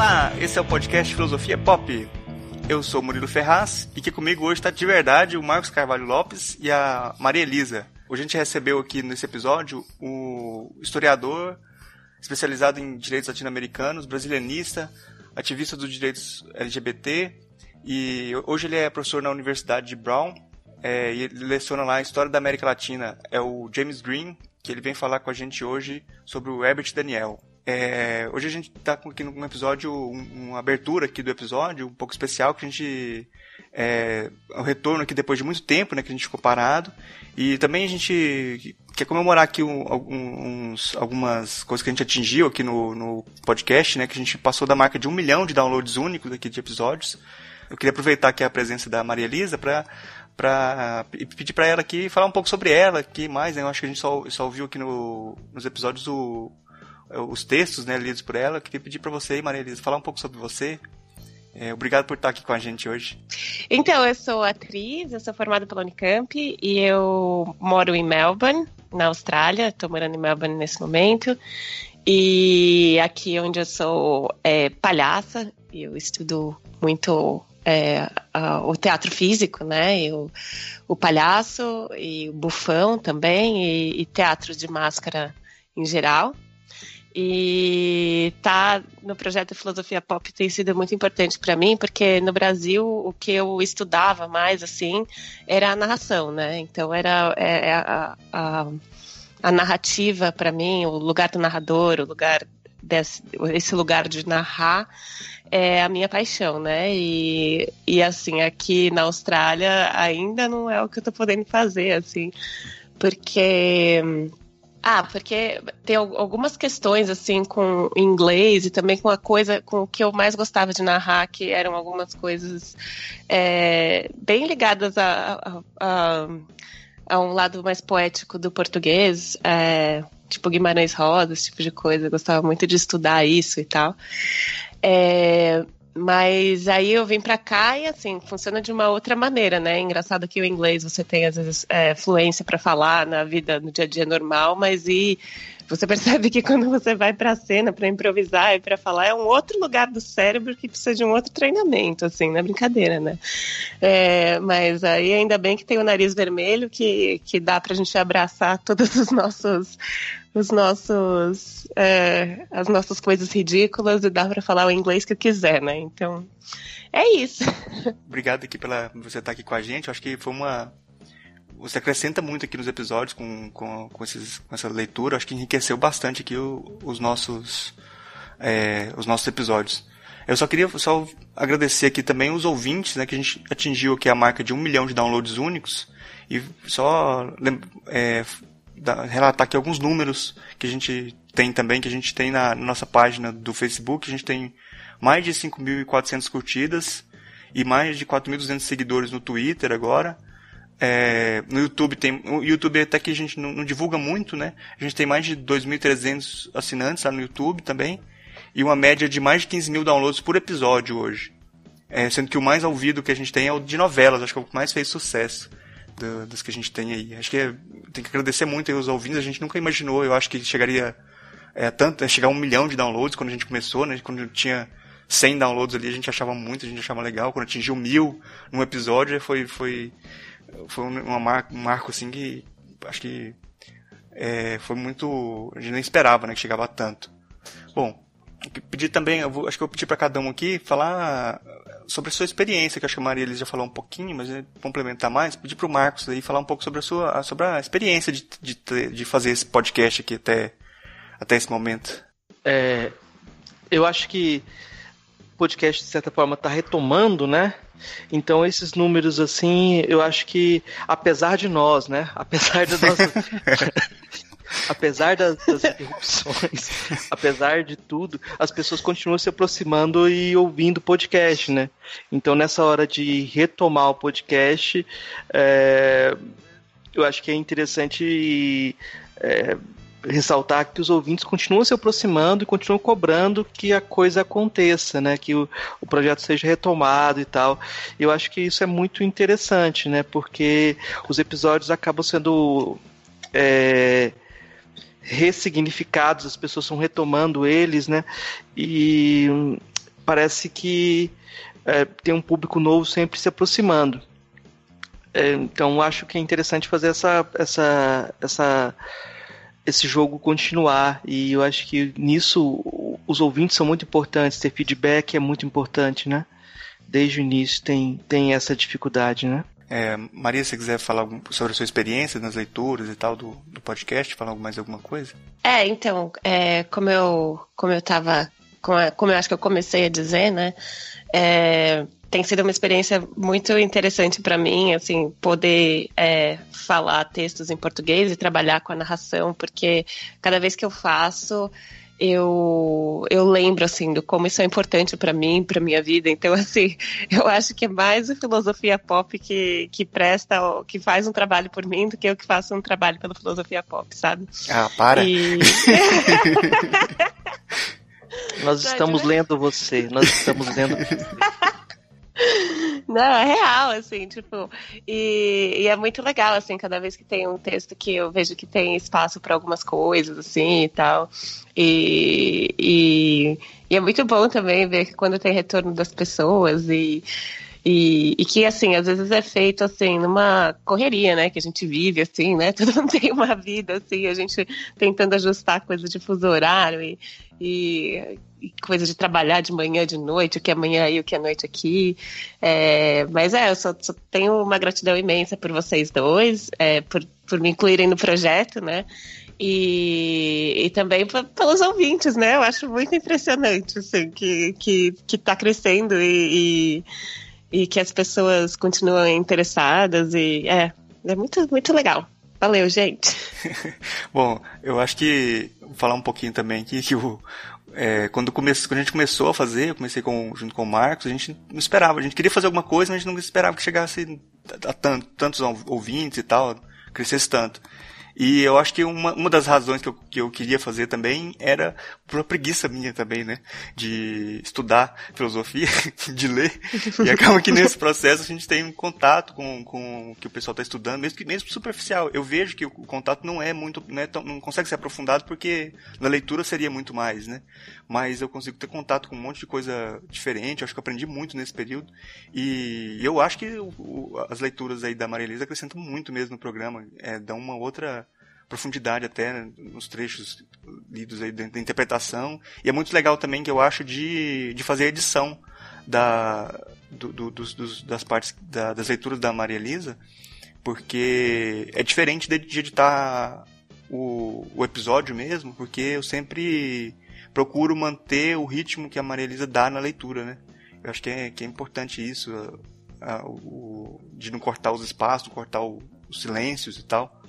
Olá, esse é o podcast Filosofia Pop. Eu sou Murilo Ferraz e aqui comigo hoje está de verdade o Marcos Carvalho Lopes e a Maria Elisa. Hoje a gente recebeu aqui nesse episódio o historiador especializado em direitos latino-americanos, brasilianista, ativista dos direitos LGBT e hoje ele é professor na Universidade de Brown é, e ele leciona lá a História da América Latina. É o James Green, que ele vem falar com a gente hoje sobre o Herbert Daniel. É, hoje a gente está aqui num episódio, um, uma abertura aqui do episódio, um pouco especial, que a gente. É, um retorno aqui depois de muito tempo, né, que a gente ficou parado. E também a gente quer comemorar aqui um, uns, algumas coisas que a gente atingiu aqui no, no podcast, né, que a gente passou da marca de um milhão de downloads únicos aqui de episódios. Eu queria aproveitar aqui a presença da Maria Elisa para pedir para ela aqui falar um pouco sobre ela, que mais, né? Eu acho que a gente só, só ouviu aqui no, nos episódios o, os textos né, lidos por ela. Eu queria pedir para você, Maria Elisa, falar um pouco sobre você. É, obrigado por estar aqui com a gente hoje. Então, eu sou atriz, eu sou formada pela Unicamp e eu moro em Melbourne, na Austrália. Estou morando em Melbourne nesse momento. E aqui onde eu sou é, palhaça, eu estudo muito é, o teatro físico, né? E o, o palhaço e o bufão também, e, e teatro de máscara em geral. E tá no projeto Filosofia Pop tem sido muito importante para mim, porque no Brasil o que eu estudava mais assim era a narração, né? Então era é, é a, a, a narrativa para mim, o lugar do narrador, o lugar desse, esse lugar de narrar é a minha paixão, né? E, e assim, aqui na Austrália ainda não é o que eu tô podendo fazer, assim, porque. Ah, porque tem algumas questões assim com inglês e também com a coisa com o que eu mais gostava de narrar, que eram algumas coisas é, bem ligadas a, a, a, a, um lado mais poético do português. É, tipo Guimarães Rosa, esse tipo de coisa. Eu gostava muito de estudar isso e tal. É, mas aí eu vim para cá e assim, funciona de uma outra maneira, né? Engraçado que o inglês você tem às vezes é, fluência para falar na vida, no dia a dia normal, mas e você percebe que quando você vai para a cena para improvisar e para falar é um outro lugar do cérebro que precisa de um outro treinamento, assim, não é brincadeira, né? É, mas aí ainda bem que tem o nariz vermelho que, que dá para a gente abraçar todos os nossos os nossos é, as nossas coisas ridículas e dá para falar o inglês que quiser, né? Então é isso. Obrigado aqui pela você estar aqui com a gente. Eu acho que foi uma você acrescenta muito aqui nos episódios com, com, com, esses, com essa leitura. Acho que enriqueceu bastante aqui o, os, nossos, é, os nossos episódios. Eu só queria só agradecer aqui também os ouvintes, né, que a gente atingiu aqui a marca de um milhão de downloads únicos. E só é, relatar aqui alguns números que a gente tem também, que a gente tem na, na nossa página do Facebook. A gente tem mais de 5.400 curtidas e mais de 4.200 seguidores no Twitter agora. É, no YouTube tem. O YouTube até que a gente não, não divulga muito, né? A gente tem mais de 2.300 assinantes lá no YouTube também. E uma média de mais de 15 mil downloads por episódio hoje. É, sendo que o mais ouvido que a gente tem é o de novelas, acho que é o que mais fez sucesso do, dos que a gente tem aí. Acho que é, tem que agradecer muito os ouvintes, a gente nunca imaginou, eu acho que chegaria é, tanto, é, chegar a um milhão de downloads quando a gente começou, né? Quando tinha 100 downloads ali, a gente achava muito, a gente achava legal. Quando atingiu mil num episódio, foi, foi foi uma mar, um marco assim que acho que é, foi muito. A gente nem esperava né, que chegava a tanto. Bom, pedir também, vou, acho que eu vou pedir para cada um aqui falar sobre a sua experiência, que acho que a Maria Elisa já falou um pouquinho, mas complementar mais, pedir para o Marcos aí falar um pouco sobre a sua sobre a experiência de, de, de fazer esse podcast aqui até, até esse momento. É, eu acho que o podcast, de certa forma, está retomando, né? Então esses números assim, eu acho que apesar de nós, né? Apesar da nossa apesar das, das interrupções, apesar de tudo, as pessoas continuam se aproximando e ouvindo podcast, né? Então nessa hora de retomar o podcast, é, eu acho que é interessante é, ressaltar que os ouvintes continuam se aproximando e continuam cobrando que a coisa aconteça, né? Que o, o projeto seja retomado e tal. Eu acho que isso é muito interessante, né? Porque os episódios acabam sendo é, ressignificados, as pessoas estão retomando eles, né? E parece que é, tem um público novo sempre se aproximando. É, então acho que é interessante fazer essa, essa, essa, esse jogo continuar. E eu acho que nisso os ouvintes são muito importantes, ter feedback é muito importante, né? Desde o início tem, tem essa dificuldade, né? É, Maria, se quiser falar sobre a sua experiência nas leituras e tal do, do podcast, falar mais alguma coisa? É, então, é, como eu como eu tava, como, como eu acho que eu comecei a dizer, né? É, tem sido uma experiência muito interessante para mim, assim, poder é, falar textos em português e trabalhar com a narração, porque cada vez que eu faço, eu, eu lembro, assim, do como isso é importante para mim, para minha vida. Então, assim, eu acho que é mais a filosofia pop que, que presta, que faz um trabalho por mim, do que eu que faço um trabalho pela filosofia pop, sabe? Ah, para! E... nós estamos lendo você, nós estamos lendo Não, é real, assim, tipo, e, e, é muito legal, assim, cada vez que tem um texto que eu vejo que tem espaço para algumas coisas, assim, e tal, e, e, e, é muito bom também ver que quando tem retorno das pessoas e, e, e, que, assim, às vezes é feito, assim, numa correria, né, que a gente vive, assim, né, todo mundo tem uma vida, assim, a gente tentando ajustar coisa de fuso horário e, e, coisa de trabalhar de manhã, de noite, o que é manhã aí, o que é noite aqui, é, mas é, eu só, só, tenho uma gratidão imensa por vocês dois, é, por, por me incluírem no projeto, né, e, e também pelos ouvintes, né? Eu acho muito impressionante, assim, que, que, que tá crescendo e, e e que as pessoas continuam interessadas e é, é muito, muito legal. Valeu, gente. Bom, eu acho que falar um pouquinho também aqui que o, é, quando, quando a gente começou a fazer, eu comecei com, junto com o Marcos, a gente não esperava, a gente queria fazer alguma coisa, mas a gente não esperava que chegasse a, a tanto, tantos ouvintes e tal, crescesse tanto. E eu acho que uma, uma das razões que eu, que eu queria fazer também era por uma preguiça minha também, né? De estudar filosofia, de ler. E acaba que nesse processo a gente tem um contato com, com o que o pessoal está estudando, mesmo que mesmo superficial. Eu vejo que o contato não é muito, não, é tão, não consegue ser aprofundado porque na leitura seria muito mais, né? Mas eu consigo ter contato com um monte de coisa diferente. Eu acho que eu aprendi muito nesse período. E eu acho que o, as leituras aí da Maria Elisa acrescentam muito mesmo no programa. É, dão uma outra profundidade até nos trechos lidos aí da, interpretação. E é muito legal também que eu acho de, de fazer edição da, do, do, dos, dos, das partes da, das leituras da Maria Elisa, porque é diferente de, de editar o, o episódio mesmo, porque eu sempre procuro manter o ritmo que a Maria Elisa dá na leitura, né? Eu acho que é, que é importante isso, a, a, o, de não cortar os espaços, cortar o, os silêncios e tal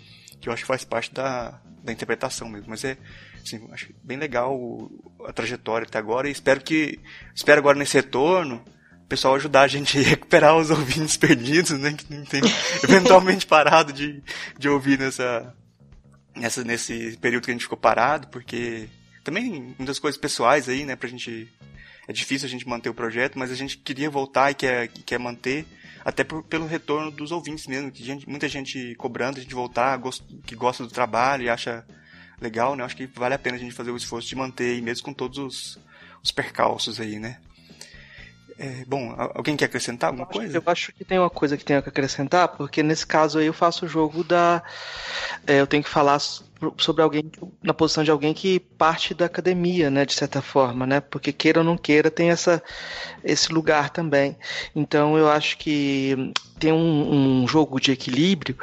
que eu acho que faz parte da, da interpretação mesmo. Mas é, assim, acho bem legal a trajetória até agora e espero que, espero agora nesse retorno, o pessoal ajudar a gente a recuperar os ouvintes perdidos, né, que não tem eventualmente parado de, de ouvir nessa, nessa, nesse período que a gente ficou parado, porque também muitas coisas pessoais aí, né, pra gente, é difícil a gente manter o projeto, mas a gente queria voltar e quer, quer manter, até por, pelo retorno dos ouvintes mesmo, que gente, muita gente cobrando a gente voltar, gost, que gosta do trabalho e acha legal, né? Acho que vale a pena a gente fazer o esforço de manter mesmo com todos os, os percalços aí, né? É, bom, alguém quer acrescentar alguma eu coisa? Eu acho que tem uma coisa que tenho que acrescentar, porque nesse caso aí eu faço o jogo da. É, eu tenho que falar sobre alguém na posição de alguém que parte da academia, né, de certa forma, né? Porque queira ou não queira tem essa esse lugar também. Então eu acho que tem um, um jogo de equilíbrio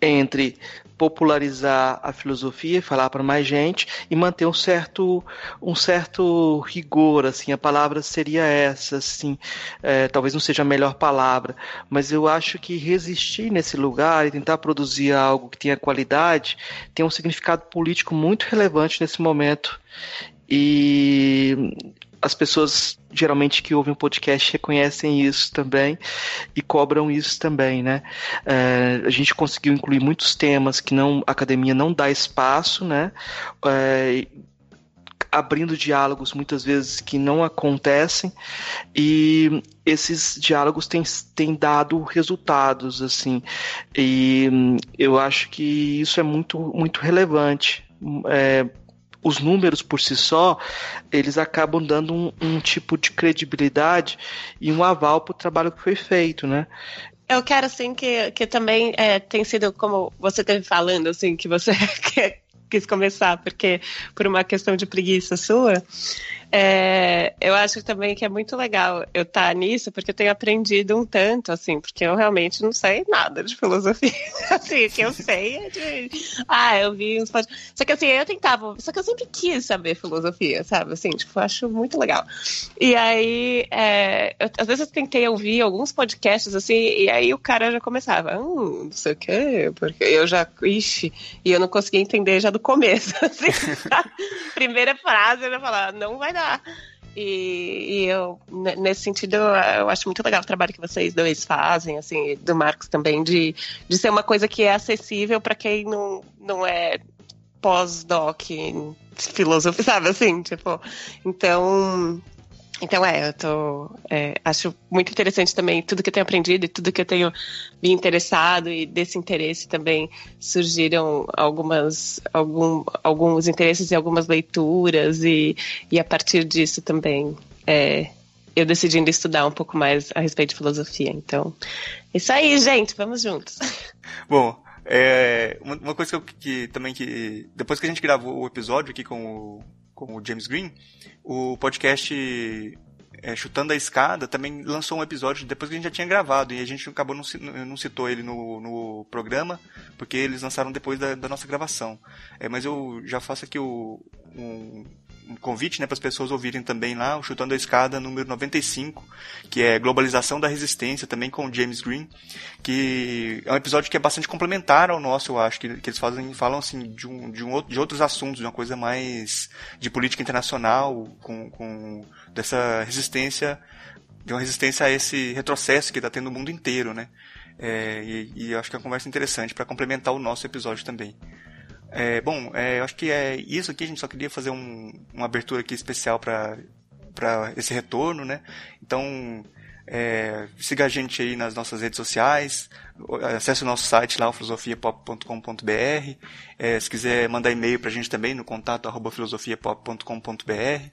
entre popularizar a filosofia, falar para mais gente e manter um certo um certo rigor, assim, a palavra seria essa, assim, é, talvez não seja a melhor palavra, mas eu acho que resistir nesse lugar e tentar produzir algo que tenha qualidade tem um significado político muito relevante nesse momento. E as pessoas geralmente que ouvem o podcast reconhecem isso também e cobram isso também, né? É, a gente conseguiu incluir muitos temas que não a academia não dá espaço, né? É, abrindo diálogos muitas vezes que não acontecem e esses diálogos têm, têm dado resultados assim e eu acho que isso é muito muito relevante é, os números por si só, eles acabam dando um, um tipo de credibilidade e um aval para o trabalho que foi feito, né? Eu quero, assim, que, que também é, tem sido, como você esteve falando, assim, que você quis começar, porque por uma questão de preguiça sua, é, eu acho também que é muito legal eu estar tá nisso, porque eu tenho aprendido um tanto, assim, porque eu realmente não sei nada de filosofia. assim, o que eu sei é de. Ah, eu vi uns. Só que assim, eu tentava. Só que eu sempre quis saber filosofia, sabe? Assim, tipo, eu acho muito legal. E aí, é, eu, às vezes eu tentei ouvir alguns podcasts, assim, e aí o cara já começava, hum, não sei o quê, porque eu já. Ixi, e eu não conseguia entender já do começo. Assim, primeira frase, eu ia falar, não vai dar e, e, eu, nesse sentido, eu acho muito legal o trabalho que vocês dois fazem, assim, do Marcos também, de, de ser uma coisa que é acessível para quem não, não é pós-doc filosofia, sabe assim? Tipo, então, então é, eu tô. É, acho muito interessante também tudo que eu tenho aprendido e tudo que eu tenho me interessado, e desse interesse também surgiram algumas, algum, alguns interesses e algumas leituras, e, e a partir disso também é, eu decidindo estudar um pouco mais a respeito de filosofia. Então, isso aí, gente, vamos juntos. Bom, é, uma coisa que, que, também que. Depois que a gente gravou o episódio aqui com o, com o James Green, o podcast é, Chutando a Escada também lançou um episódio depois que a gente já tinha gravado e a gente acabou não, não citou ele no, no programa porque eles lançaram depois da, da nossa gravação. É, mas eu já faço aqui o, um convite né, para as pessoas ouvirem também lá o Chutando a Escada número 95, que é Globalização da Resistência, também com o James Green, que é um episódio que é bastante complementar ao nosso, eu acho, que, que eles fazem, falam assim de, um, de, um, de outros assuntos, de uma coisa mais de política internacional, com, com dessa resistência, de uma resistência a esse retrocesso que está tendo no mundo inteiro, né? É, e, e acho que é uma conversa interessante para complementar o nosso episódio também. É, bom, é, eu acho que é isso aqui. A gente só queria fazer um, uma abertura aqui especial para esse retorno, né? Então, é, siga a gente aí nas nossas redes sociais, acesse o nosso site lá, filosofiapop.com.br. É, se quiser mandar e-mail para a gente também no contato arroba filosofiapop.com.br.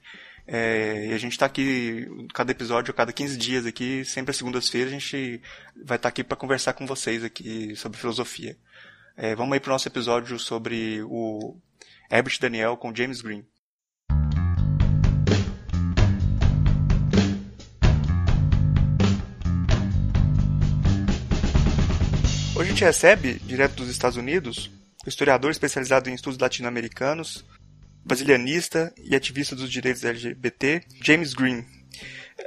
É, e a gente está aqui, cada episódio, cada 15 dias aqui, sempre às segundas-feiras, a gente vai estar tá aqui para conversar com vocês aqui sobre filosofia. É, vamos aí para o nosso episódio sobre o Herbert Daniel com James Green. Hoje a gente recebe, direto dos Estados Unidos, o historiador especializado em estudos latino-americanos, brasilianista e ativista dos direitos LGBT, James Green.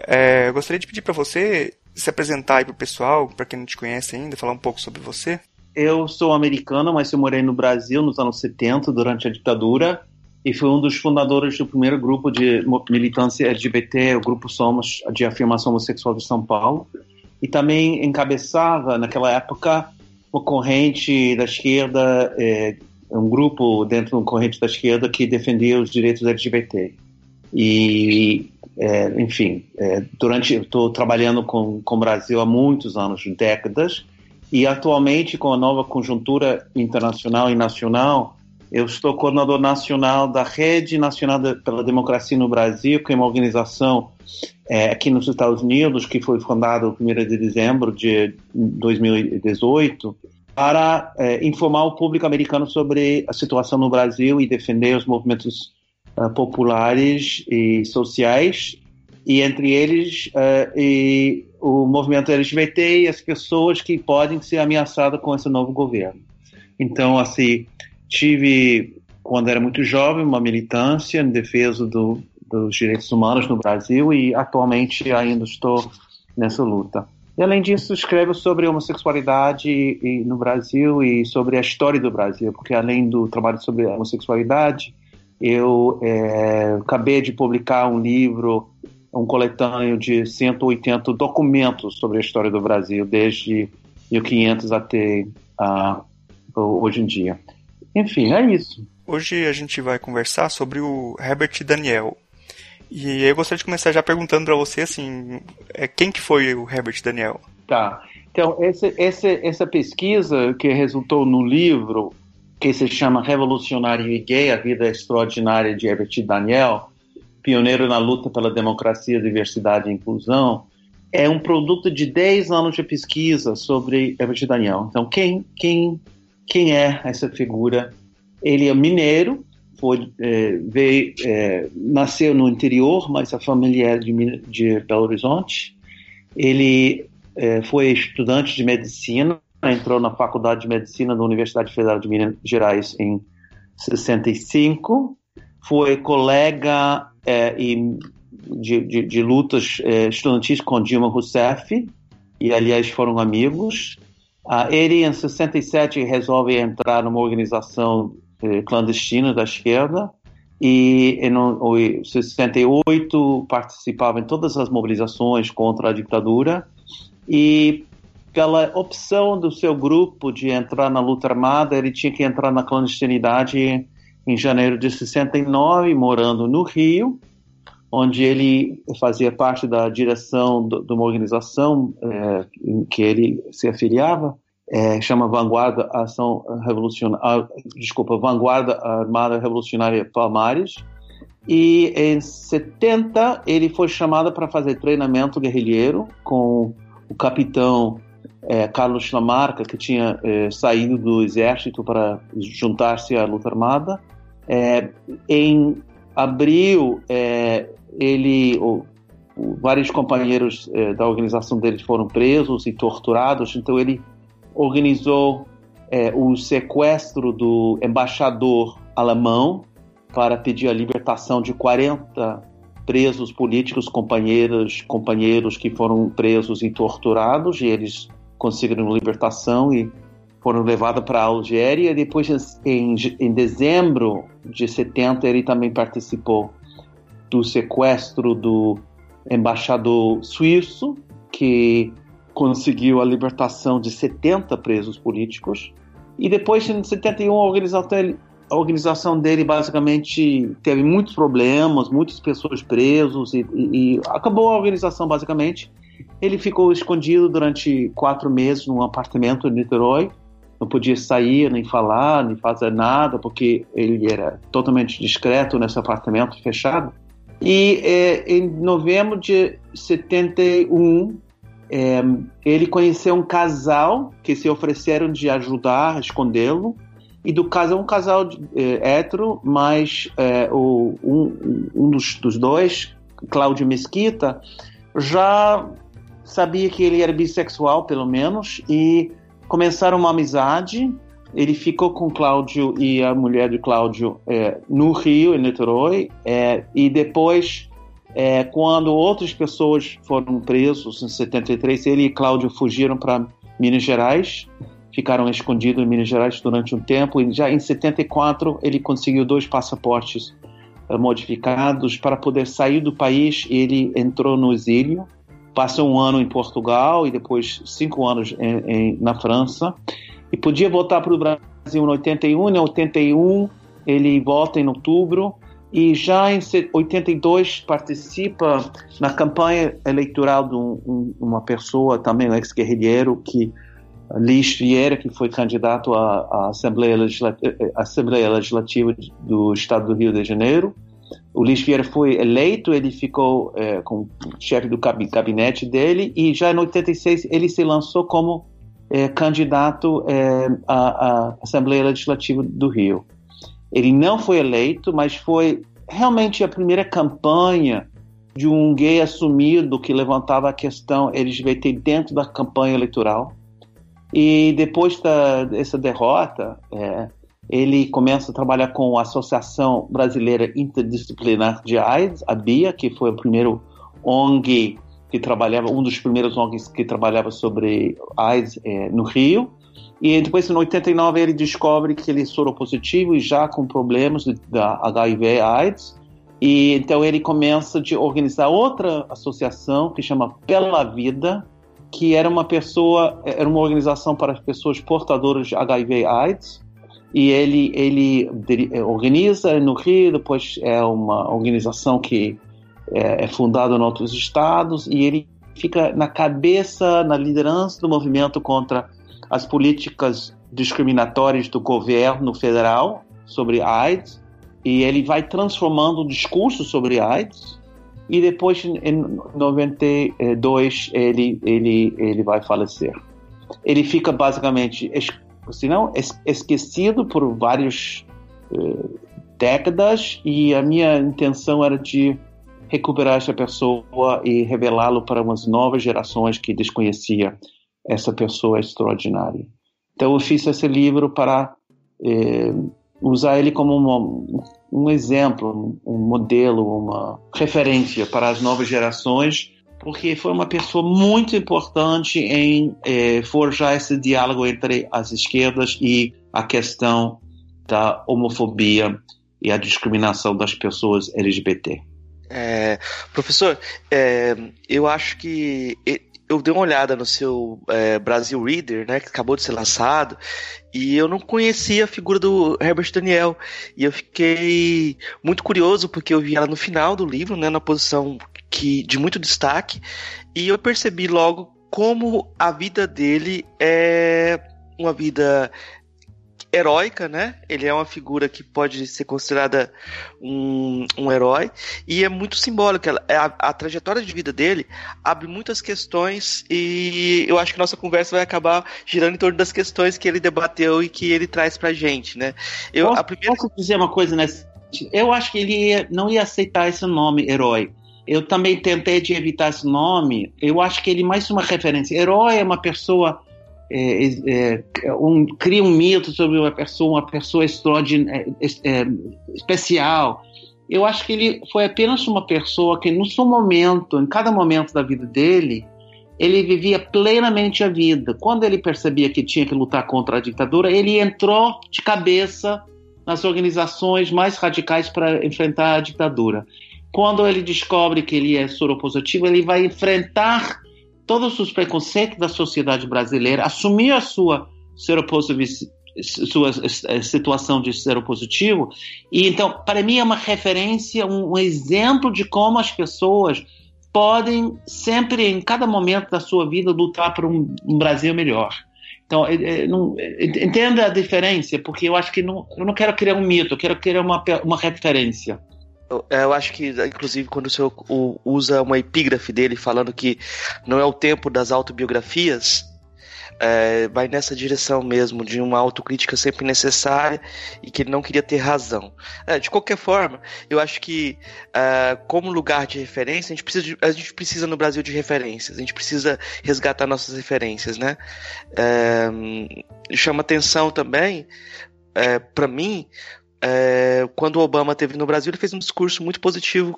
É, eu gostaria de pedir para você se apresentar aí para o pessoal, para quem não te conhece ainda, falar um pouco sobre você. Eu sou americano, mas eu morei no Brasil nos anos 70, durante a ditadura, e fui um dos fundadores do primeiro grupo de militância LGBT, o Grupo Somos, de Afirmação Homossexual de São Paulo, e também encabeçava, naquela época, uma corrente da esquerda, é, um grupo dentro de uma corrente da esquerda que defendia os direitos LGBT. E, é, enfim, é, durante estou trabalhando com, com o Brasil há muitos anos, décadas, e atualmente, com a nova conjuntura internacional e nacional, eu estou coordenador nacional da Rede Nacional pela Democracia no Brasil, que é uma organização é, aqui nos Estados Unidos, que foi fundada no 1 de dezembro de 2018, para é, informar o público americano sobre a situação no Brasil e defender os movimentos uh, populares e sociais, e entre eles uh, e o movimento LGBT e as pessoas que podem ser ameaçadas com esse novo governo. Então, assim, tive, quando era muito jovem, uma militância em defesa do, dos direitos humanos no Brasil e atualmente ainda estou nessa luta. E além disso, escrevo sobre homossexualidade no Brasil e sobre a história do Brasil, porque além do trabalho sobre homossexualidade, eu é, acabei de publicar um livro um coletâneo de 180 documentos sobre a história do Brasil, desde 1500 até uh, hoje em dia. Enfim, é isso. Hoje a gente vai conversar sobre o Herbert Daniel. E eu gostaria de começar já perguntando para você, assim, é, quem que foi o Herbert Daniel? Tá. Então, essa, essa, essa pesquisa que resultou no livro que se chama Revolucionário e Gay, a vida extraordinária de Herbert Daniel, pioneiro na luta pela democracia, diversidade e inclusão, é um produto de 10 anos de pesquisa sobre Herbert Daniel. Então, quem, quem, quem é essa figura? Ele é mineiro, foi, é, veio, é, nasceu no interior, mas a família é de, de Belo Horizonte. Ele é, foi estudante de medicina, entrou na Faculdade de Medicina da Universidade Federal de Minas Gerais em 65, foi colega é, e de, de, de, lutas é, estudantis com Dilma Rousseff, e aliás foram amigos. Ah, ele, em 67, resolve entrar numa organização eh, clandestina da esquerda e em 68 participava em todas as mobilizações contra a ditadura e pela opção do seu grupo de entrar na luta armada, ele tinha que entrar na clandestinidade em janeiro de 69, morando no Rio, onde ele fazia parte da direção de uma organização é, em que ele se afiliava, é, chama Vanguarda Ação Revolucionária, desculpa, Vanguarda Armada Revolucionária Palmares. E em 70 ele foi chamado para fazer treinamento guerrilheiro com o capitão é, Carlos Lamarca, que tinha é, saído do exército para juntar-se à luta armada. É, em abril, é, ele, o, o, vários companheiros é, da organização dele foram presos e torturados, então ele organizou é, o sequestro do embaixador alemão para pedir a libertação de 40 presos políticos, companheiros, companheiros que foram presos e torturados, e eles conseguiram libertação e foram levados para a Algéria. Depois, em, em dezembro de 70, ele também participou do sequestro do embaixador suíço, que conseguiu a libertação de 70 presos políticos. E depois, em 71, a organização a organização dele basicamente teve muitos problemas, muitas pessoas presas e, e, e, acabou a organização basicamente. Ele ficou escondido durante quatro meses num apartamento em Niterói. Não podia sair, nem falar, nem fazer nada, porque ele era totalmente discreto nesse apartamento fechado. E é, em novembro de 71, é, ele conheceu um casal que se ofereceram de ajudar a escondê-lo. E do casal, um casal é, hétero, mas é, o, um, um dos, dos dois, Cláudio Mesquita, já sabia que ele era bissexual, pelo menos, e começaram uma amizade. Ele ficou com Cláudio e a mulher de Cláudio é, no Rio, em Niterói, é, e depois é, quando outras pessoas foram presos em 73, ele e Cláudio fugiram para Minas Gerais, ficaram escondidos em Minas Gerais durante um tempo e já em 74 ele conseguiu dois passaportes uh, modificados para poder sair do país. Ele entrou no exílio, passou um ano em Portugal e depois cinco anos em, em, na França e podia voltar para o Brasil em 81. Em 81 ele volta em outubro e já em 82 participa na campanha eleitoral de um, uma pessoa, também um ex-guerrilheiro, que Liz Vieira, que foi candidato à, Assembleia, Legislativa, eh, Assembleia Legislativa do Estado do Rio de Janeiro. O Liz Vieira foi eleito, ele ficou é, como chefe do gabinete dele e já em 86 ele se lançou como é, candidato é, à, à Assembleia Legislativa do Rio. Ele não foi eleito, mas foi realmente a primeira campanha de um gay assumido que levantava a questão LGBT dentro da campanha eleitoral. E depois dessa derrota, é, ele começa a trabalhar com a Associação Brasileira Interdisciplinar de AIDS, a BIA, que foi o primeiro ONG que trabalhava, um dos primeiros ONGs que trabalhava sobre AIDS é, no Rio. E depois, em 89, ele descobre que ele é soropositivo e já com problemas da HIV AIDS. E então ele começa a organizar outra associação que chama Pela Vida, que era uma pessoa, era uma organização para pessoas portadoras de HIV AIDS. E ele ele organiza no Rio, depois é uma organização que é, é fundada em outros estados e ele fica na cabeça, na liderança do movimento contra as políticas discriminatórias do governo federal sobre AIDS e ele vai transformando o discurso sobre AIDS e depois em 92 ele ele ele vai falecer. Ele fica basicamente se não esquecido por várias eh, décadas e a minha intenção era de recuperar essa pessoa e revelá-lo para umas novas gerações que desconhecia essa pessoa extraordinária. Então eu fiz esse livro para eh, usar ele como uma, um exemplo, um modelo, uma referência para as novas gerações, porque foi uma pessoa muito importante em eh, forjar esse diálogo entre as esquerdas e a questão da homofobia e a discriminação das pessoas LGBT. É, professor, é, eu acho que eu dei uma olhada no seu é, Brasil Reader, né, que acabou de ser lançado, e eu não conhecia a figura do Herbert Daniel. E eu fiquei muito curioso porque eu vi ela no final do livro, né, na posição que de muito destaque, e eu percebi logo como a vida dele é uma vida heróica, né? Ele é uma figura que pode ser considerada um, um herói e é muito simbólica. A, a, trajetória de vida dele abre muitas questões e eu acho que nossa conversa vai acabar girando em torno das questões que ele debateu e que ele traz pra gente, né? Eu, posso, a primeira... posso dizer uma coisa nesse Eu acho que ele ia, não ia aceitar esse nome, herói. Eu também tentei de evitar esse nome. Eu acho que ele é mais uma referência. Herói é uma pessoa é, é, é, um, cria um mito sobre uma pessoa, uma pessoa é, é, especial. Eu acho que ele foi apenas uma pessoa que, no seu momento, em cada momento da vida dele, ele vivia plenamente a vida. Quando ele percebia que tinha que lutar contra a ditadura, ele entrou de cabeça nas organizações mais radicais para enfrentar a ditadura. Quando ele descobre que ele é soropositivo, ele vai enfrentar todos os preconceitos da sociedade brasileira, assumir a sua sua eh, situação de seropositivo. E então, para mim é uma referência, um, um exemplo de como as pessoas podem sempre, em cada momento da sua vida, lutar por um, um Brasil melhor. Então, é, é, não, é, entenda a diferença, porque eu acho que não, eu não quero criar um mito, eu quero criar uma, uma referência. Eu, acho que, inclusive, quando o senhor usa uma epígrafe dele falando que não é o tempo das autobiografias, é, vai nessa direção mesmo, de uma autocrítica sempre necessária e que ele não queria ter razão. É, de qualquer forma, eu acho que, é, como lugar de referência, a gente, precisa de, a gente precisa no Brasil de referências, a gente precisa resgatar nossas referências, né? É, chama atenção também, é, para mim, é, quando o Obama esteve no Brasil, ele fez um discurso muito positivo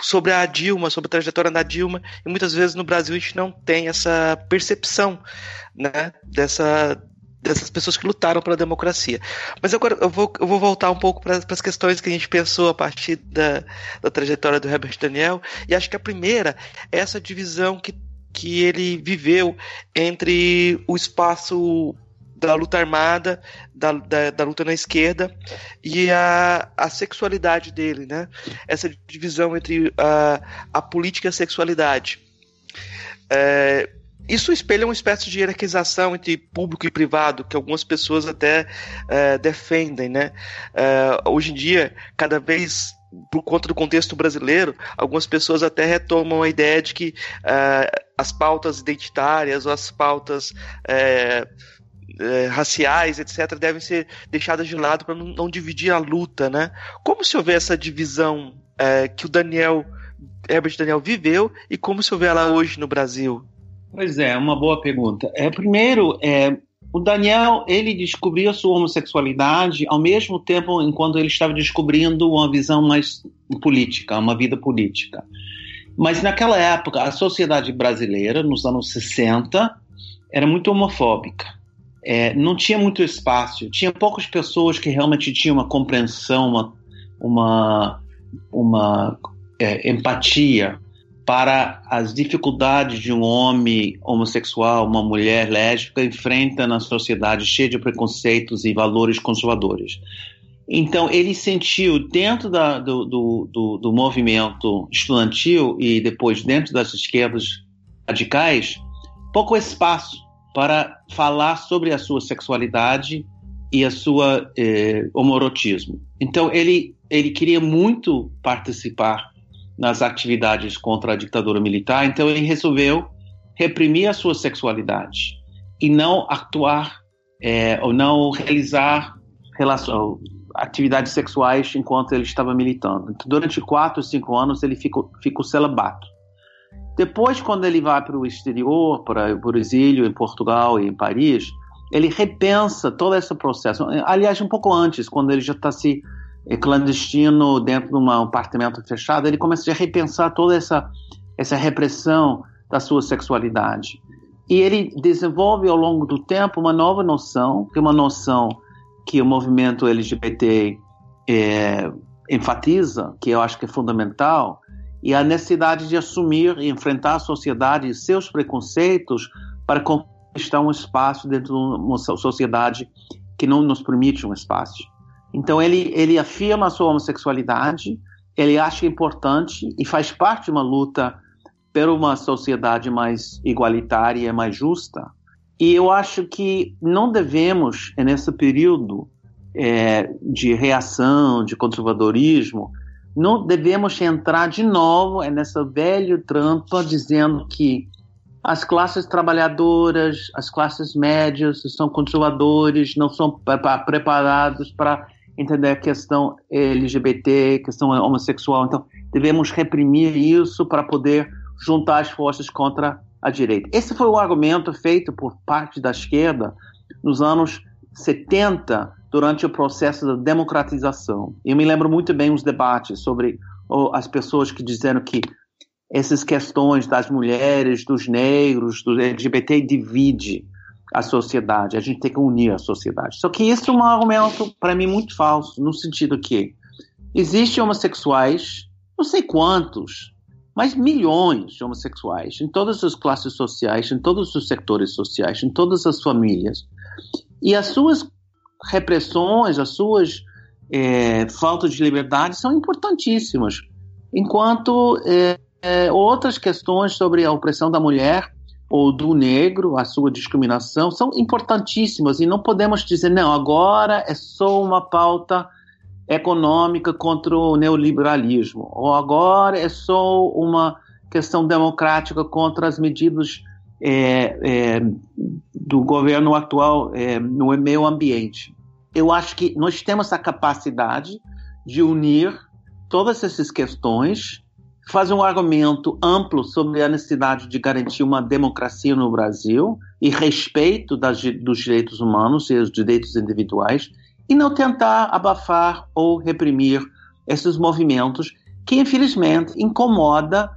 sobre a Dilma, sobre a trajetória da Dilma, e muitas vezes no Brasil a gente não tem essa percepção né, dessa, dessas pessoas que lutaram pela democracia. Mas agora eu vou, eu vou voltar um pouco para as questões que a gente pensou a partir da, da trajetória do Herbert Daniel, e acho que a primeira é essa divisão que, que ele viveu entre o espaço da luta armada, da, da, da, luta na esquerda e a, a sexualidade dele, né? Essa divisão entre a, a política e a sexualidade. É, isso espelha uma espécie de hierarquização entre público e privado, que algumas pessoas até é, defendem, né? É, hoje em dia, cada vez por conta do contexto brasileiro, algumas pessoas até retomam a ideia de que é, as pautas identitárias ou as pautas é, é, raciais, etc., devem ser deixadas de lado para não, não, dividir a luta, né? Como se houver essa divisão é, que o Daniel, Herbert Daniel viveu e como se houver ela hoje no Brasil? Pois é, uma boa pergunta. É, primeiro, é, o Daniel ele descobriu sua homossexualidade ao mesmo tempo enquanto ele estava descobrindo uma visão mais política, uma vida política. Mas naquela época, a sociedade brasileira, nos anos 60, era muito homofóbica é, não tinha muito espaço, tinha poucas pessoas que realmente tinham uma compreensão, uma, uma, uma é, empatia para as dificuldades de um homem homossexual, uma mulher lésbica enfrenta na sociedade cheia de preconceitos e valores conservadores. Então, ele sentiu dentro da, do, do, do, do movimento estudantil e depois dentro das esquerdas radicais pouco espaço para falar sobre a sua sexualidade e a sua eh, homorotismo. Então ele ele queria muito participar nas atividades contra a ditadura militar, então ele resolveu reprimir a sua sexualidade e não atuar é, ou não realizar relação, atividades sexuais enquanto ele estava militando. Então, durante quatro, cinco anos ele ficou, ficou celibato. Depois, quando ele vai para o exterior, para, o exílio em Portugal e em Paris, ele repensa todo esse processo. Aliás, um pouco antes, quando ele já está se é, clandestino dentro de um apartamento fechado, ele começa a repensar toda essa, essa repressão da sua sexualidade. E ele desenvolve ao longo do tempo uma nova noção, que é uma noção que o movimento LGBT é, enfatiza, que eu acho que é fundamental, e a necessidade de assumir e enfrentar a sociedade e seus preconceitos para conquistar um espaço dentro de uma sociedade que não nos permite um espaço. Então ele, ele afirma a sua homossexualidade, ele acha importante e faz parte de uma luta por uma sociedade mais igualitária, mais justa. E eu acho que não devemos, nesse período é, de reação, de conservadorismo, não devemos entrar de novo nessa velha trampa dizendo que as classes trabalhadoras, as classes médias são conservadores, não são preparados para entender a questão LGBT, questão homossexual. Então, devemos reprimir isso para poder juntar as forças contra a direita. Esse foi o argumento feito por parte da esquerda nos anos 70, durante o processo da democratização. Eu me lembro muito bem os debates sobre as pessoas que disseram que essas questões das mulheres, dos negros, do LGBT divide a sociedade. A gente tem que unir a sociedade. Só que isso é um argumento para mim muito falso, no sentido que existem homossexuais, não sei quantos, mas milhões de homossexuais em todas as classes sociais, em todos os setores sociais, em todas as famílias. E as suas repressões, as suas é, faltas de liberdade são importantíssimas, enquanto é, é, outras questões sobre a opressão da mulher ou do negro, a sua discriminação, são importantíssimas e não podemos dizer, não, agora é só uma pauta econômica contra o neoliberalismo, ou agora é só uma questão democrática contra as medidas é, é, do governo atual é, no meio ambiente. Eu acho que nós temos a capacidade de unir todas essas questões, fazer um argumento amplo sobre a necessidade de garantir uma democracia no Brasil e respeito das, dos direitos humanos e dos direitos individuais e não tentar abafar ou reprimir esses movimentos que infelizmente incomoda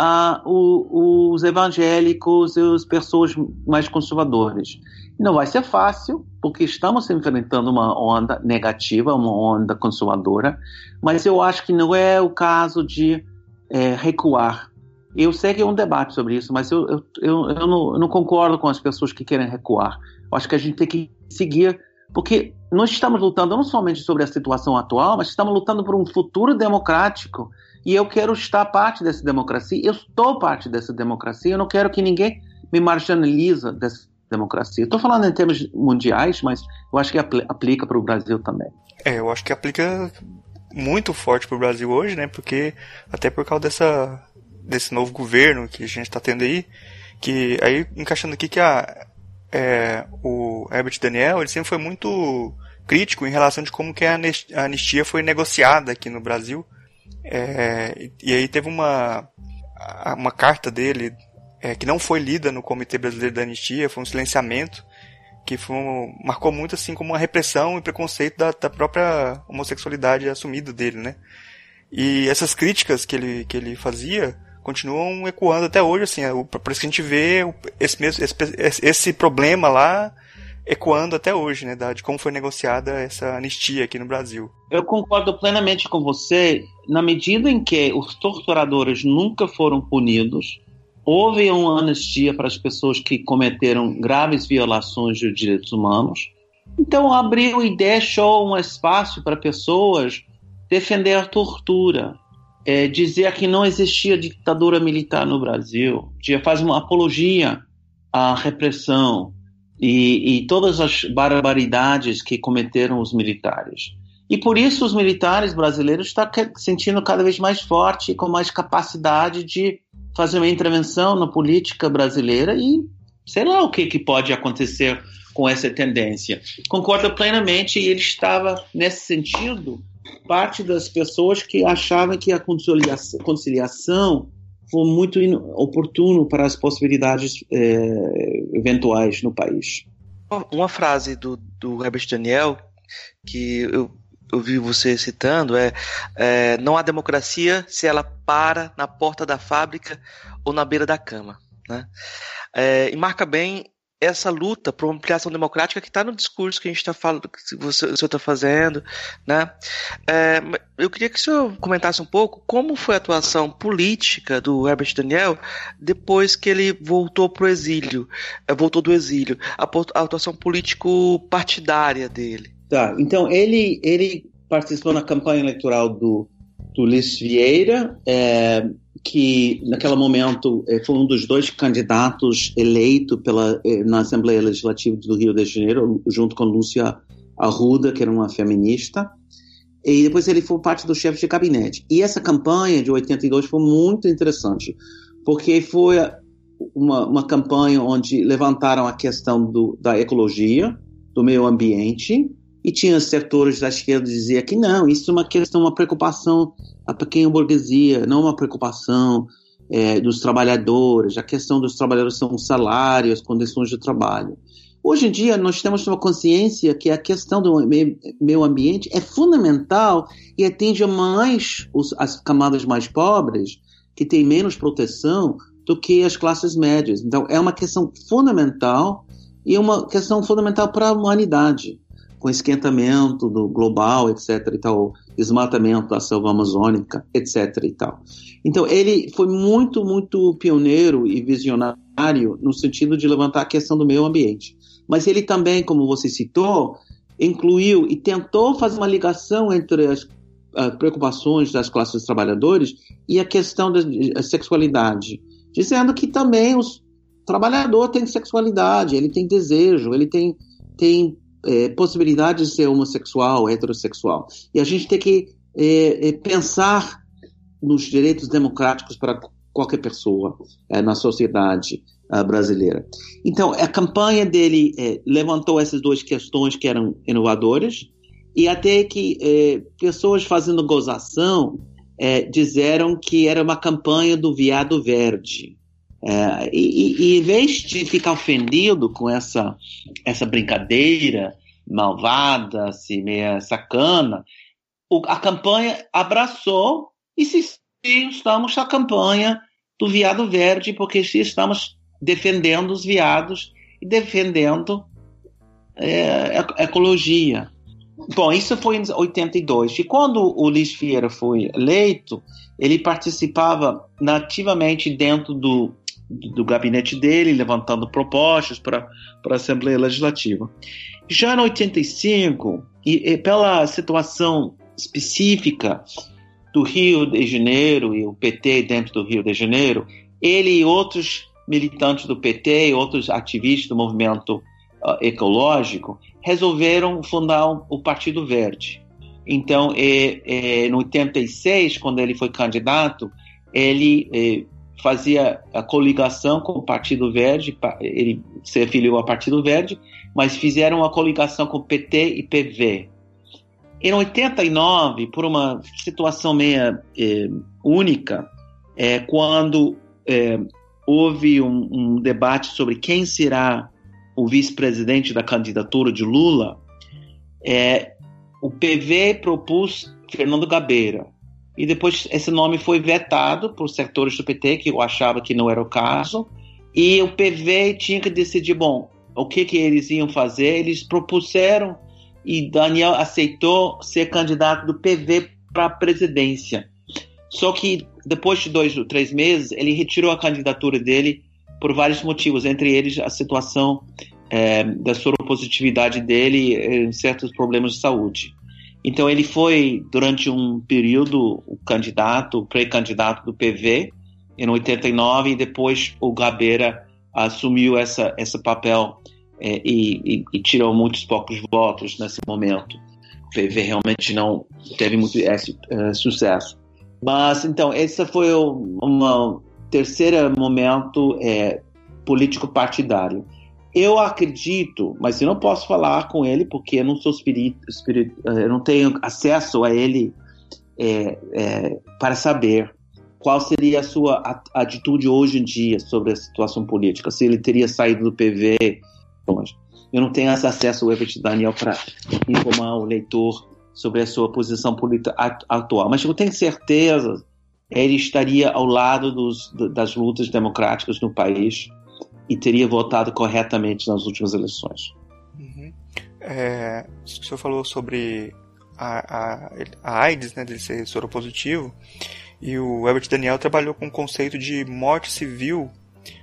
uh, o, os evangélicos e as pessoas mais conservadoras. Não vai ser fácil, porque estamos enfrentando uma onda negativa, uma onda conservadora, mas eu acho que não é o caso de é, recuar. Eu sei que é um debate sobre isso, mas eu, eu, eu, eu, não, eu não concordo com as pessoas que querem recuar. Eu acho que a gente tem que seguir porque nós estamos lutando não somente sobre a situação atual, mas estamos lutando por um futuro democrático. E eu quero estar parte dessa democracia. Eu estou parte dessa democracia. Eu não quero que ninguém me marginalize dessa democracia. Estou falando em termos mundiais, mas eu acho que aplica para o Brasil também. É, eu acho que aplica muito forte para o Brasil hoje, né? Porque até por causa dessa desse novo governo que a gente está tendo aí, que aí encaixando aqui que a é, o Herbert Daniel ele sempre foi muito crítico em relação de como que a anistia foi negociada aqui no Brasil. É, e aí teve uma, uma carta dele é, que não foi lida no Comitê Brasileiro da Anistia, foi um silenciamento que foi, marcou muito assim como uma repressão e preconceito da, da própria homossexualidade assumida dele, né? E essas críticas que ele, que ele fazia continuam ecoando até hoje, assim, é, isso que a gente vê esse, mesmo, esse, esse problema lá ecoando até hoje, né, de como foi negociada essa anistia aqui no Brasil. Eu concordo plenamente com você, na medida em que os torturadores nunca foram punidos, houve uma anistia para as pessoas que cometeram graves violações de direitos humanos. Então abriu e deixou um espaço para pessoas defender a tortura, é, dizer que não existia ditadura militar no Brasil, fazer uma apologia a repressão e, e todas as barbaridades que cometeram os militares. E por isso os militares brasileiros estão sentindo cada vez mais forte, com mais capacidade de fazer uma intervenção na política brasileira e sei lá o que, que pode acontecer com essa tendência. Concordo plenamente, e ele estava, nesse sentido, parte das pessoas que achavam que a conciliação, conciliação foi muito oportuno para as possibilidades eh, eventuais no país. Uma frase do, do Herbert Daniel que eu, eu vi você citando é, é não há democracia se ela para na porta da fábrica ou na beira da cama. Né? É, e marca bem essa luta por uma ampliação democrática que está no discurso que a gente está falando, que você está fazendo, né? É, eu queria que o senhor comentasse um pouco como foi a atuação política do Herbert Daniel depois que ele voltou para o exílio, é, voltou do exílio, a, a atuação político-partidária dele. Tá, então ele, ele participou na campanha eleitoral do, do Luiz Vieira, é, que naquele momento eh, foi um dos dois candidatos eleito pela, eh, na Assembleia Legislativa do Rio de Janeiro, junto com Lúcia Arruda, que era uma feminista. E depois ele foi parte do chefe de gabinete. E essa campanha de 82 foi muito interessante, porque foi uma, uma campanha onde levantaram a questão do, da ecologia, do meio ambiente, e tinha setores da esquerda que diziam que não, isso é uma questão, uma preocupação a pequena burguesia, não uma preocupação é, dos trabalhadores. A questão dos trabalhadores são os salários, as condições de trabalho. Hoje em dia, nós temos uma consciência que a questão do meio ambiente é fundamental e atinge mais os, as camadas mais pobres, que têm menos proteção, do que as classes médias. Então, é uma questão fundamental e uma questão fundamental para a humanidade com esquentamento do global, etc. e tal, desmatamento da selva amazônica, etc. e tal. Então ele foi muito, muito pioneiro e visionário no sentido de levantar a questão do meio ambiente. Mas ele também, como você citou, incluiu e tentou fazer uma ligação entre as preocupações das classes trabalhadoras e a questão da sexualidade, dizendo que também os trabalhador tem sexualidade, ele tem desejo, ele tem, tem é, possibilidade de ser homossexual, heterossexual. E a gente tem que é, é, pensar nos direitos democráticos para qualquer pessoa é, na sociedade uh, brasileira. Então, a campanha dele é, levantou essas duas questões que eram inovadoras e até que é, pessoas fazendo gozação disseram que era uma campanha do viado verde. É, e, e, em vez de ficar ofendido com essa, essa brincadeira malvada, assim, meia sacana, o, a campanha abraçou e se, se estamos na campanha do viado verde, porque se estamos defendendo os viados e defendendo é, a ecologia. Bom, isso foi em 82. E quando o Luiz Vieira foi eleito, ele participava nativamente dentro do do gabinete dele, levantando propostas para a Assembleia Legislativa. Já em 85, e, e pela situação específica do Rio de Janeiro e o PT dentro do Rio de Janeiro, ele e outros militantes do PT e outros ativistas do movimento uh, ecológico resolveram fundar o Partido Verde. Então, é, no 86, quando ele foi candidato, ele é, fazia a coligação com o Partido Verde, ele se afiliou ao Partido Verde, mas fizeram uma coligação com PT e PV. Em 89, por uma situação meia é, única, é, quando é, houve um, um, debate sobre quem será o vice-presidente da candidatura de Lula, é, o PV propôs Fernando Gabeira e depois esse nome foi vetado por setores do PT que eu achava que não era o caso, e o PV tinha que decidir, bom, o que que eles iam fazer, eles propuseram e Daniel aceitou ser candidato do PV para a presidência. Só que depois de dois ou três meses, ele retirou a candidatura dele por vários motivos, entre eles a situação é, da soropositividade dele e certos problemas de saúde. Então ele foi durante um período o candidato, o pré-candidato do PV em 89 e depois o Gabeira assumiu essa, esse papel é, e, e, e, tirou muitos poucos votos nesse momento. O PV realmente não teve muito é, sucesso. Mas, então, esse foi um terceiro momento é, político partidário. Eu acredito, mas eu não posso falar com ele porque eu não sou espírito, espírito eu não tenho acesso a ele é, é, para saber qual seria a sua atitude hoje em dia sobre a situação política, se ele teria saído do PV. Eu não tenho acesso ao Everett Daniel para informar o leitor sobre a sua posição política atual, mas eu tenho certeza ele estaria ao lado dos, das lutas democráticas no país e teria votado corretamente nas últimas eleições. Uhum. É, o senhor falou sobre a, a, a AIDS, né, dele ser soropositivo, e o Herbert Daniel trabalhou com o conceito de morte civil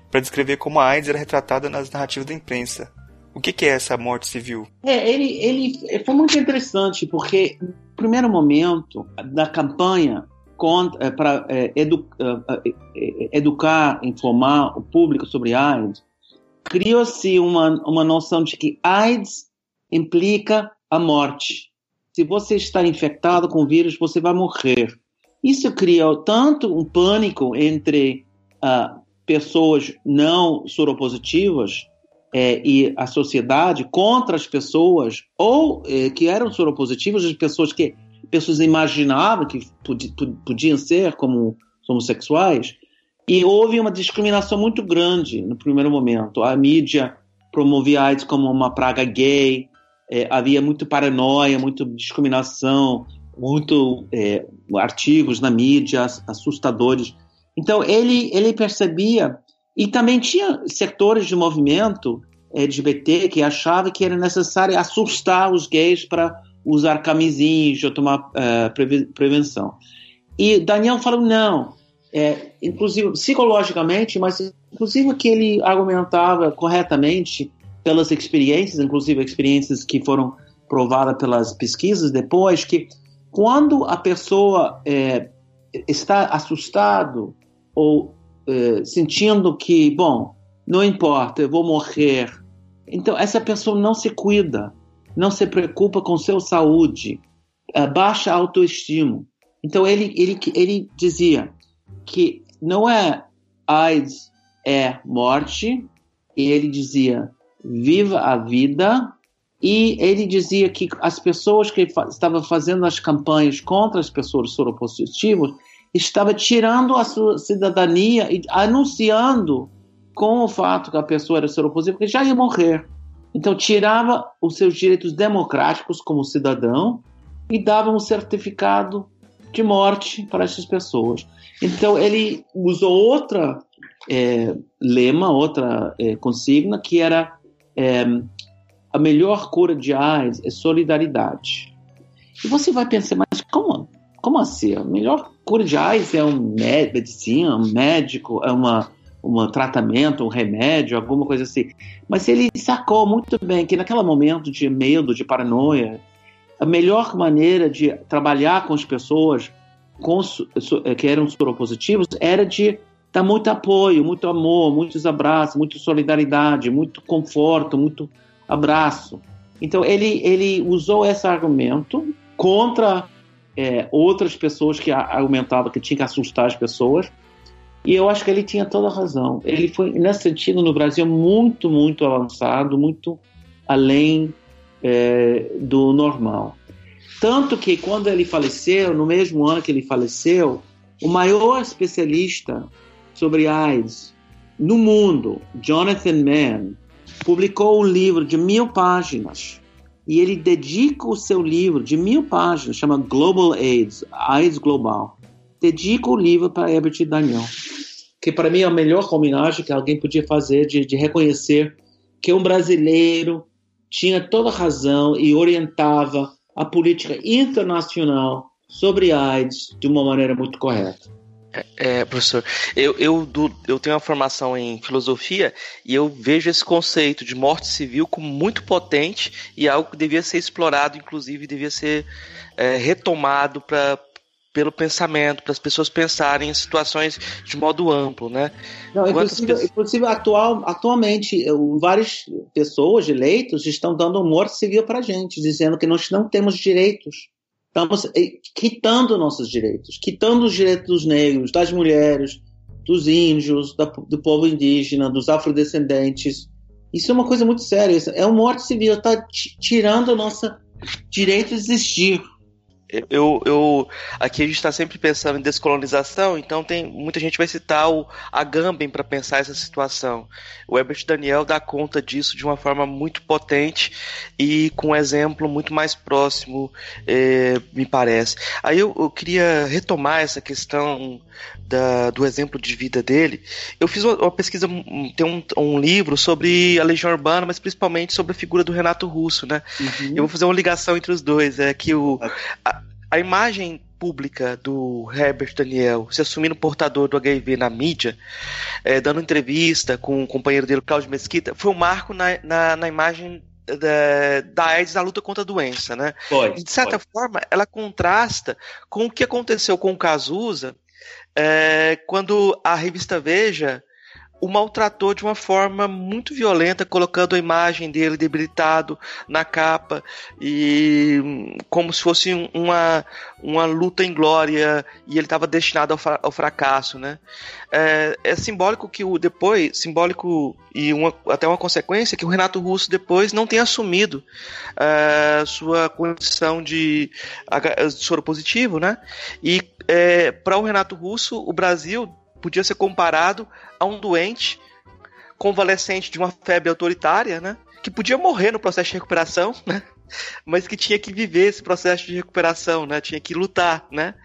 para descrever como a AIDS era retratada nas narrativas da imprensa. O que, que é essa morte civil? É, ele, ele foi muito interessante porque, no primeiro momento da campanha é, para é, edu, é, educar, informar o público sobre AIDS, criou-se uma, uma noção de que AIDS implica a morte. Se você está infectado com o vírus, você vai morrer. Isso criou tanto um pânico entre uh, pessoas não soropositivas é, e a sociedade contra as pessoas ou é, que eram soropositivas, as pessoas que pessoas imaginavam que pod podiam ser como homossexuais, e houve uma discriminação muito grande no primeiro momento. A mídia promovia AIDS como uma praga gay, é, havia muito paranoia, muita discriminação, muito é, artigos na mídia assustadores. Então ele ele percebia e também tinha setores de movimento LGBT que achavam que era necessário assustar os gays para usar camisinhas ou tomar uh, prevenção. E Daniel falou não, é, inclusive psicologicamente, mas inclusive que ele argumentava corretamente pelas experiências, inclusive experiências que foram provadas pelas pesquisas depois, que quando a pessoa é, está assustado ou é, sentindo que, bom, não importa, eu vou morrer, então essa pessoa não se cuida, não se preocupa com sua saúde, é, baixa autoestima. Então ele, ele, ele dizia que não é AIDS é morte, e ele dizia viva a vida, e ele dizia que as pessoas que estavam fazendo as campanhas contra as pessoas soropositivas estavam tirando a sua cidadania e anunciando com o fato que a pessoa era soropositiva que já ia morrer. Então tirava os seus direitos democráticos como cidadão e dava um certificado de morte para essas pessoas. Então ele usou outra é, lema, outra é, consigna que era é, a melhor cura de AIDS é solidariedade. E você vai pensar, mas como, como assim? A melhor cura de AIDS é um medicina, um médico, é uma, um tratamento, um remédio, alguma coisa assim. Mas ele sacou muito bem que naquele momento de medo, de paranoia, a melhor maneira de trabalhar com as pessoas com, que eram soropositivos era de dar muito apoio, muito amor, muitos abraços, muita solidariedade, muito conforto, muito abraço. Então ele, ele usou esse argumento contra é, outras pessoas que argumentavam que tinha que assustar as pessoas. E eu acho que ele tinha toda a razão. Ele foi, nesse sentido, no Brasil, muito, muito avançado, muito além é, do normal. Tanto que quando ele faleceu, no mesmo ano que ele faleceu, o maior especialista sobre AIDS no mundo, Jonathan Mann, publicou um livro de mil páginas e ele dedica o seu livro de mil páginas, chama Global AIDS, AIDS Global. Dedica o livro para Herbert Daniel, que para mim é a melhor homenagem que alguém podia fazer de, de reconhecer que um brasileiro tinha toda razão e orientava a política internacional sobre AIDS de uma maneira muito correta. É, é, professor, eu, eu, eu tenho uma formação em filosofia e eu vejo esse conceito de morte civil como muito potente e algo que devia ser explorado, inclusive devia ser é, retomado para pelo pensamento, para as pessoas pensarem em situações de modo amplo, né? Não, inclusive, pessoas... inclusive atual, atualmente, várias pessoas, eleitos, estão dando um morte civil para a gente, dizendo que nós não temos direitos. Estamos eh, quitando nossos direitos, quitando os direitos dos negros, das mulheres, dos índios, da, do povo indígena, dos afrodescendentes. Isso é uma coisa muito séria. É um morte civil, está tirando o nosso direito de existir. Eu, eu, aqui a gente está sempre pensando em descolonização, então tem muita gente vai citar o Agamben para pensar essa situação. O Herbert Daniel dá conta disso de uma forma muito potente e com um exemplo muito mais próximo, é, me parece. Aí eu, eu, queria retomar essa questão da, do exemplo de vida dele. Eu fiz uma, uma pesquisa, tem um, um, livro sobre a Legião Urbana, mas principalmente sobre a figura do Renato Russo, né? Uhum. Eu vou fazer uma ligação entre os dois, é que o a, a imagem pública do Herbert Daniel se assumindo portador do HIV na mídia, é, dando entrevista com o companheiro dele, Cláudio Mesquita, foi um marco na, na, na imagem da, da AIDS na luta contra a doença, né? Foi, de certa foi. forma, ela contrasta com o que aconteceu com o Cazuza é, quando a revista Veja o maltratou de uma forma muito violenta, colocando a imagem dele debilitado na capa e como se fosse uma, uma luta em glória e ele estava destinado ao, ao, fracasso, né? É, é, simbólico que o depois, simbólico e uma, até uma consequência que o Renato Russo depois não tenha assumido uh, sua condição de, de soro positivo, né? E é, para o Renato Russo, o Brasil podia ser comparado a um doente convalescente de uma febre autoritária, né? Que podia morrer no processo de recuperação, né? Mas que tinha que viver esse processo de recuperação, né? Tinha que lutar, né?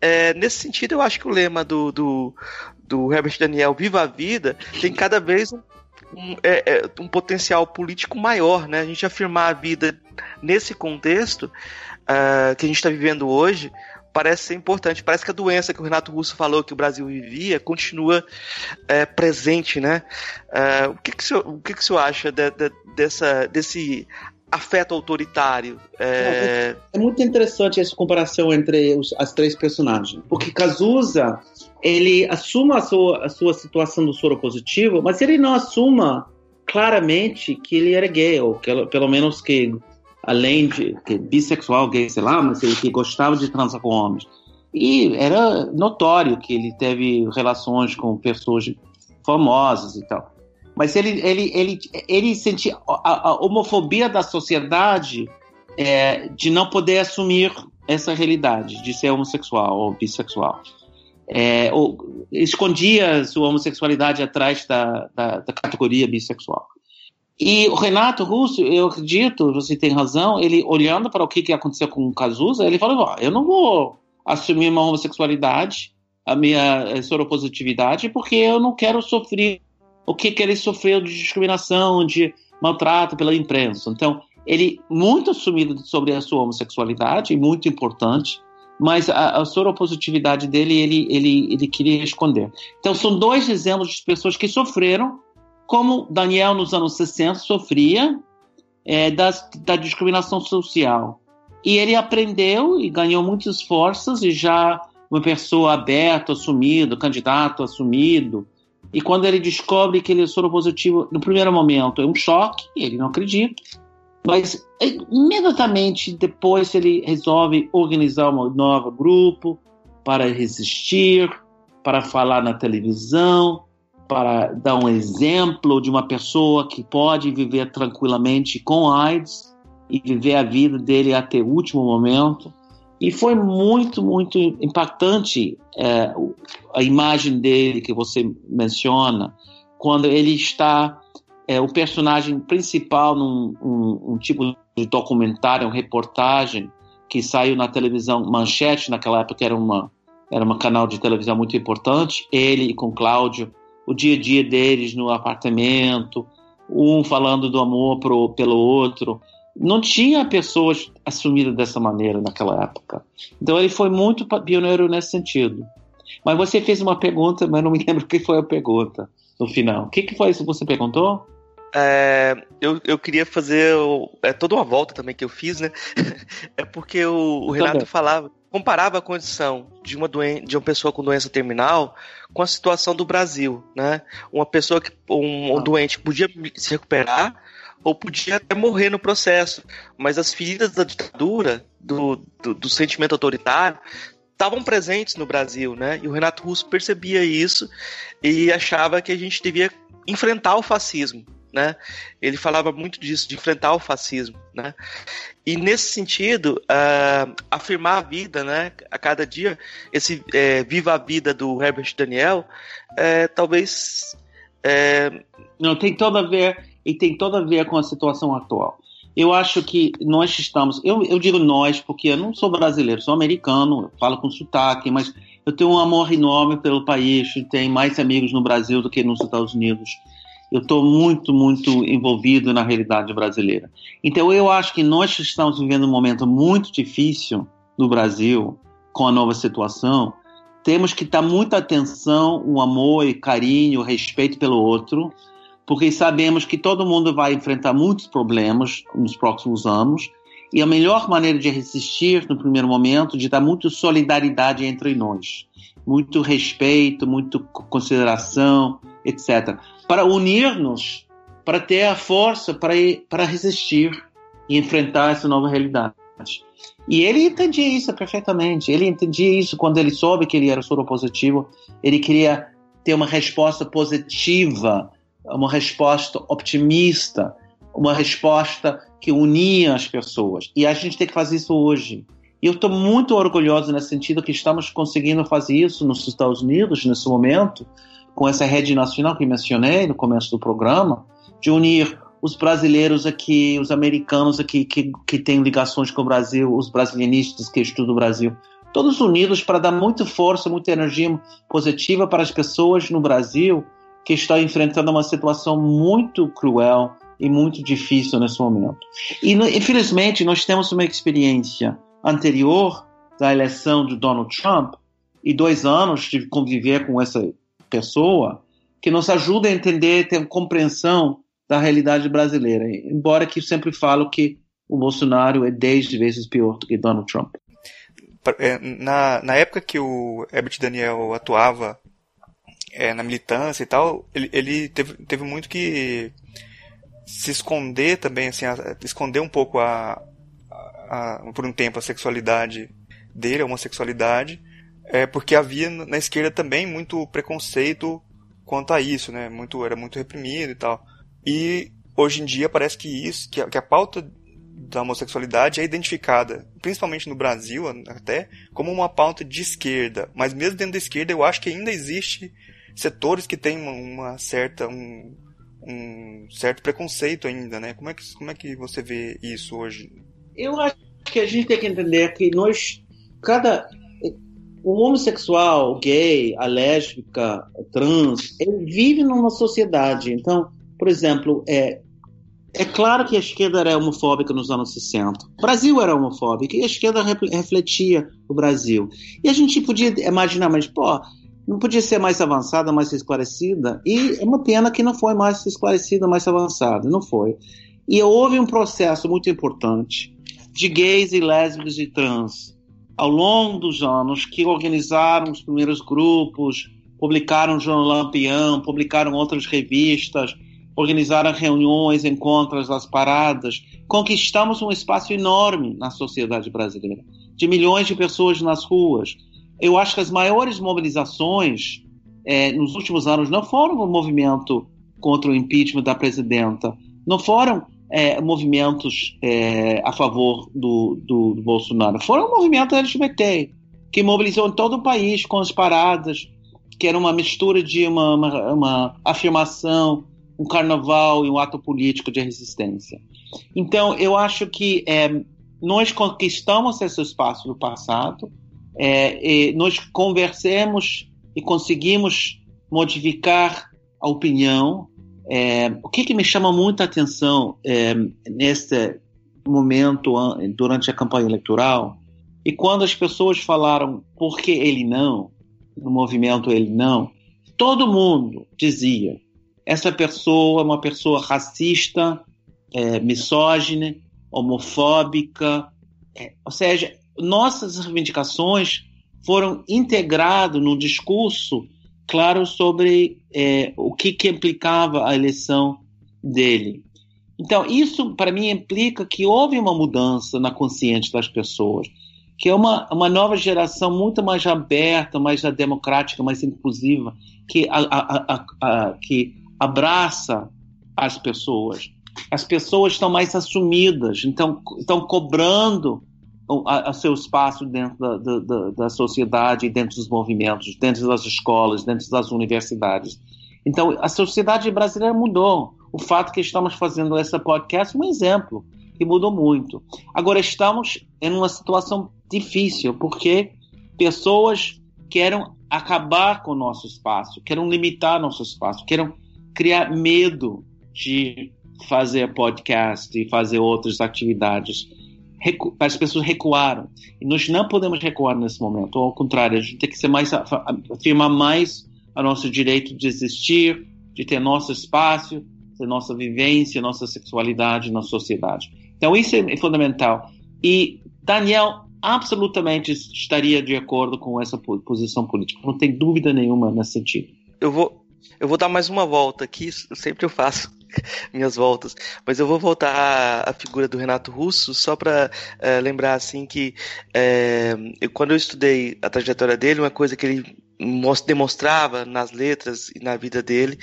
É, nesse sentido, eu acho que o lema do, do, do Herbert Daniel, Viva a Vida, tem cada vez um, um, é, é, um potencial político maior, né? A gente afirmar a vida nesse contexto uh, que a gente está vivendo hoje, parece ser importante. Parece que a doença que o Renato Russo falou que o Brasil vivia continua é, presente, né? É, o que, que, o, senhor, o que, que o senhor acha de, de, dessa, desse afeto autoritário? É... é... muito interessante essa comparação entre os, as três personagens, porque Cazuza ele assume a sua, a sua situação do soro positivo, mas ele não assuma claramente que ele era gay, ou que, pelo menos que além de que bissexual, gay, sei lá, mas ele que gostava de transar com homens. E era notório que ele teve relações com pessoas famosas e tal. Mas ele, ele, ele, ele sentia a, a homofobia da sociedade é, de não poder assumir essa realidade de ser homossexual ou bissexual. É, ou, escondia sua homossexualidade atrás da, da, da categoria bissexual. E o Renato Russo, eu acredito, você tem razão, ele olhando para o que, que aconteceu com o Cazuza, ele falou: eu não vou assumir uma homossexualidade, a minha eh, soropositividade, porque eu não quero sofrer o que, que ele sofreu de discriminação, de maltrato pela imprensa. Então, ele muito assumido sobre a sua homossexualidade, muito importante, mas a, a soropositividade dele, ele, ele, ele queria esconder. Então, são dois exemplos de pessoas que sofreram como Daniel nos anos 60 sofria é, das, da discriminação social. E ele aprendeu e ganhou muitas forças e já uma pessoa aberta, assumido, candidato assumido. E quando ele descobre que ele é soropositivo, no primeiro momento é um choque, ele não acredita. Mas é, imediatamente depois ele resolve organizar um novo grupo para resistir, para falar na televisão, para dar um exemplo de uma pessoa que pode viver tranquilamente com AIDS e viver a vida dele até o último momento. E foi muito, muito impactante é, a imagem dele que você menciona, quando ele está, é, o personagem principal num um, um tipo de documentário, uma reportagem que saiu na televisão Manchete, naquela época era uma era um canal de televisão muito importante, ele com Cláudio o dia a dia deles no apartamento, um falando do amor pro, pelo outro. Não tinha pessoas assumidas dessa maneira naquela época. Então ele foi muito pioneiro nesse sentido. Mas você fez uma pergunta, mas não me lembro o que foi a pergunta no final. O que, que foi isso que você perguntou? É, eu, eu queria fazer é, toda uma volta também que eu fiz, né? é porque o, o Renato falava, comparava a condição de uma, doen de uma pessoa com doença terminal com a situação do Brasil, né? Uma pessoa que um, um ah. doente podia se recuperar ou podia até morrer no processo, mas as feridas da ditadura, do, do, do sentimento autoritário, estavam presentes no Brasil, né? E o Renato Russo percebia isso e achava que a gente devia enfrentar o fascismo, né? Ele falava muito disso, de enfrentar o fascismo, né? E nesse sentido, uh, afirmar a vida, né? A cada dia, esse é, viva a vida do Herbert Daniel, é, talvez é... não tem todo a ver e tem todo a ver com a situação atual. Eu acho que nós estamos, eu, eu digo nós porque eu não sou brasileiro, sou americano, falo com sotaque, mas eu tenho um amor enorme pelo país, tenho mais amigos no Brasil do que nos Estados Unidos eu estou muito, muito envolvido na realidade brasileira. Então, eu acho que nós estamos vivendo um momento muito difícil no Brasil, com a nova situação. Temos que dar muita atenção, o amor e carinho, respeito pelo outro, porque sabemos que todo mundo vai enfrentar muitos problemas nos próximos anos. E a melhor maneira de resistir no primeiro momento, de dar muita solidariedade entre nós, muito respeito, muito consideração, etc para unir-nos, para ter a força para, para resistir e enfrentar essa nova realidade. E ele entendia isso perfeitamente. Ele entendia isso quando ele soube que ele era soropositivo. Ele queria ter uma resposta positiva, uma resposta otimista, uma resposta que unia as pessoas. E a gente tem que fazer isso hoje. E eu estou muito orgulhoso nesse sentido que estamos conseguindo fazer isso nos Estados Unidos nesse momento, com essa rede nacional que mencionei no começo do programa, de unir os brasileiros aqui, os americanos aqui que, que têm ligações com o Brasil, os brasilianistas que estudam o Brasil, todos unidos para dar muita força, muita energia positiva para as pessoas no Brasil que estão enfrentando uma situação muito cruel e muito difícil nesse momento. E infelizmente nós temos uma experiência anterior da eleição de Donald Trump e dois anos de conviver com essa pessoa que nos ajuda a entender, ter compreensão da realidade brasileira. Embora que sempre falo que o Bolsonaro é dez vezes pior do que Donald Trump. É, na, na época que o Herbert Daniel atuava é, na militância e tal, ele, ele teve, teve muito que se esconder também, assim, a, esconder um pouco a, a, por um tempo a sexualidade dele, a homossexualidade, é porque havia na esquerda também muito preconceito quanto a isso, né? Muito era muito reprimido e tal. E hoje em dia parece que isso, que a, que a pauta da homossexualidade é identificada, principalmente no Brasil até, como uma pauta de esquerda. Mas mesmo dentro da esquerda, eu acho que ainda existe setores que têm uma, uma certa um, um, certo preconceito ainda, né? Como é que como é que você vê isso hoje? Eu acho que a gente tem que entender que nós cada o homossexual, o gay, a lésbica, a trans, ele vive numa sociedade. Então, por exemplo, é, é claro que a esquerda era homofóbica nos anos 60. O Brasil era homofóbico e a esquerda refletia o Brasil. E a gente podia imaginar, mas, pô, não podia ser mais avançada, mais esclarecida? E é uma pena que não foi mais esclarecida, mais avançada. Não foi. E houve um processo muito importante de gays e lésbicas e trans ao longo dos anos, que organizaram os primeiros grupos, publicaram o Jornal Lampião, publicaram outras revistas, organizaram reuniões, encontros, as paradas, conquistamos um espaço enorme na sociedade brasileira, de milhões de pessoas nas ruas. Eu acho que as maiores mobilizações é, nos últimos anos não foram o movimento contra o impeachment da presidenta, não foram é, movimentos é, a favor do, do, do, Bolsonaro. Foram um movimento LGBT, que mobilizou todo o país com as paradas, que era uma mistura de uma, uma, uma afirmação, um carnaval e um ato político de resistência. Então, eu acho que é, nós conquistamos esse espaço no passado, é, nós conversemos e conseguimos modificar a opinião é, o que, que, me chama muita atenção é, nesse momento durante a campanha eleitoral e quando as pessoas falaram por que ele não, no movimento ele não, todo mundo dizia essa pessoa é uma pessoa racista, é, misógina, homofóbica, é, ou seja, nossas reivindicações foram integradas no discurso claro sobre é, o que, que implicava a eleição dele. Então, isso para mim implica que houve uma mudança na consciência das pessoas, que é uma, uma nova geração muito mais aberta, mais democrática, mais inclusiva, que, a, a, a, que abraça as pessoas. As pessoas estão mais assumidas, então estão cobrando a, a seu espaço dentro da, da, da, sociedade, dentro dos movimentos, dentro das escolas, dentro das universidades. Então, a sociedade brasileira mudou. O fato que estamos fazendo essa podcast é um exemplo que mudou muito. Agora, estamos em uma situação difícil, porque pessoas querem acabar com o nosso espaço, querem limitar nosso espaço, querem criar medo de fazer podcast e fazer outras atividades recu as pessoas recuaram. E nós não podemos recuar nesse momento. Ao contrário, a gente tem que ser mais afirmar mais o nosso direito de existir, de ter nosso espaço, ter nossa vivência, nossa sexualidade na sociedade. Então isso é fundamental. E Daniel absolutamente estaria de acordo com essa posição política. Não tem dúvida nenhuma nesse sentido. Eu vou eu vou dar mais uma volta aqui, sempre eu faço minhas voltas, mas eu vou voltar à figura do Renato Russo só para é, lembrar assim que é, eu, quando eu estudei a trajetória dele, uma coisa que ele demonstrava nas letras e na vida dele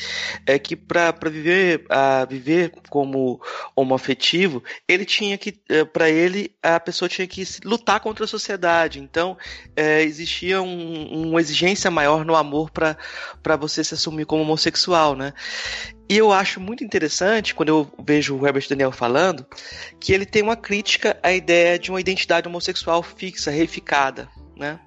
é que para viver a viver como homoafetivo ele tinha que é, para ele a pessoa tinha que lutar contra a sociedade então é, existia um, uma exigência maior no amor para você se assumir como homossexual né e eu acho muito interessante, quando eu vejo o Herbert Daniel falando, que ele tem uma crítica à ideia de uma identidade homossexual fixa, reificada, né?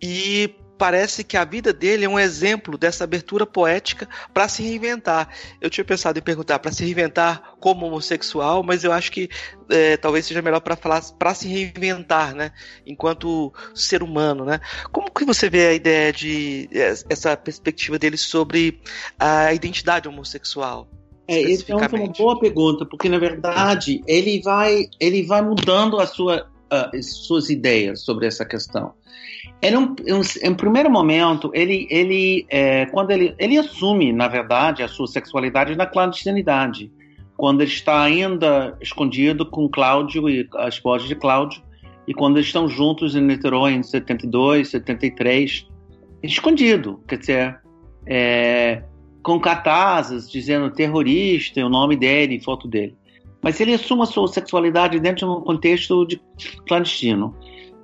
E parece que a vida dele é um exemplo dessa abertura poética para se reinventar. Eu tinha pensado em perguntar para se reinventar como homossexual, mas eu acho que é, talvez seja melhor para falar para se reinventar, né? Enquanto ser humano, né? Como que você vê a ideia de essa perspectiva dele sobre a identidade homossexual? É, então é uma boa pergunta, porque na verdade ele vai ele vai mudando a sua, suas ideias sobre essa questão. Era um, um, em primeiro momento, ele, ele, é, quando ele, ele assume, na verdade, a sua sexualidade na clandestinidade, quando ele está ainda escondido com Cláudio e a esposa de Cláudio, e quando eles estão juntos em Niterói em 72, 73, escondido, quer dizer, é, com cartazes dizendo terrorista, o nome dele, foto dele. Mas ele assume a sua sexualidade dentro de um contexto de clandestino.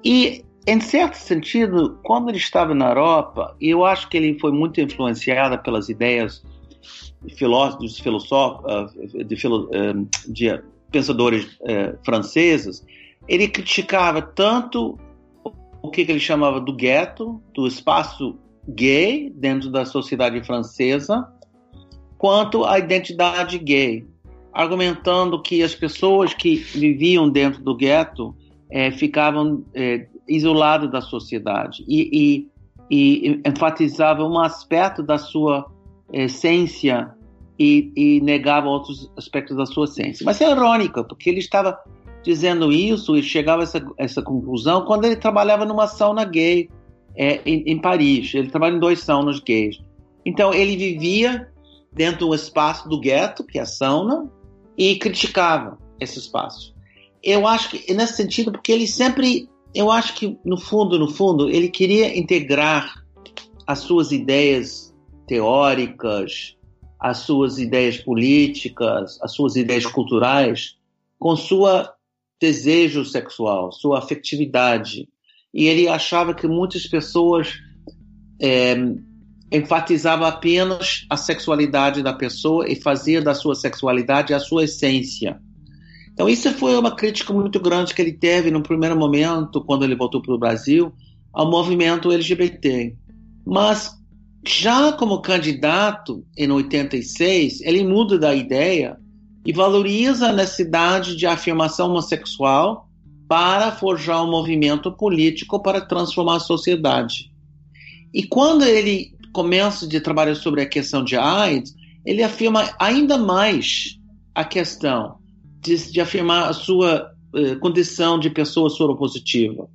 E em certo sentido, quando ele estava na Europa, eu acho que ele foi muito influenciado pelas ideias de filósofos, ah, de, ah, de pensadores eh, franceses, ele criticava tanto o que ele chamava do gueto, do espaço gay dentro da sociedade francesa, quanto a identidade gay, argumentando que as pessoas que viviam dentro do gueto é, ficavam é, isolado da sociedade e, e, e enfatizava um aspecto da sua essência e, e, negava outros aspectos da sua essência. Mas é irônico, porque ele estava dizendo isso e chegava a essa, essa conclusão quando ele trabalhava numa sauna gay é, em, em, Paris. Ele trabalha em dois saunas gays. Então ele vivia dentro do espaço do gueto, que é a sauna, e criticava esse espaço. Eu acho que nesse sentido, porque ele sempre eu acho que no fundo, no fundo, ele queria integrar as suas ideias teóricas, as suas ideias políticas, as suas ideias culturais com sua desejo sexual, sua afetividade. E ele achava que muitas pessoas é, enfatizavam apenas a sexualidade da pessoa e fazia da sua sexualidade a sua essência. Então, isso foi uma crítica muito grande que ele teve no primeiro momento, quando ele voltou para o Brasil, ao movimento LGBT. Mas, já como candidato, em 86, ele muda da ideia e valoriza a necessidade de afirmação homossexual para forjar um movimento político para transformar a sociedade. E quando ele começa de trabalhar sobre a questão de AIDS, ele afirma ainda mais a questão de, de afirmar a sua eh, condição de pessoa soropositiva.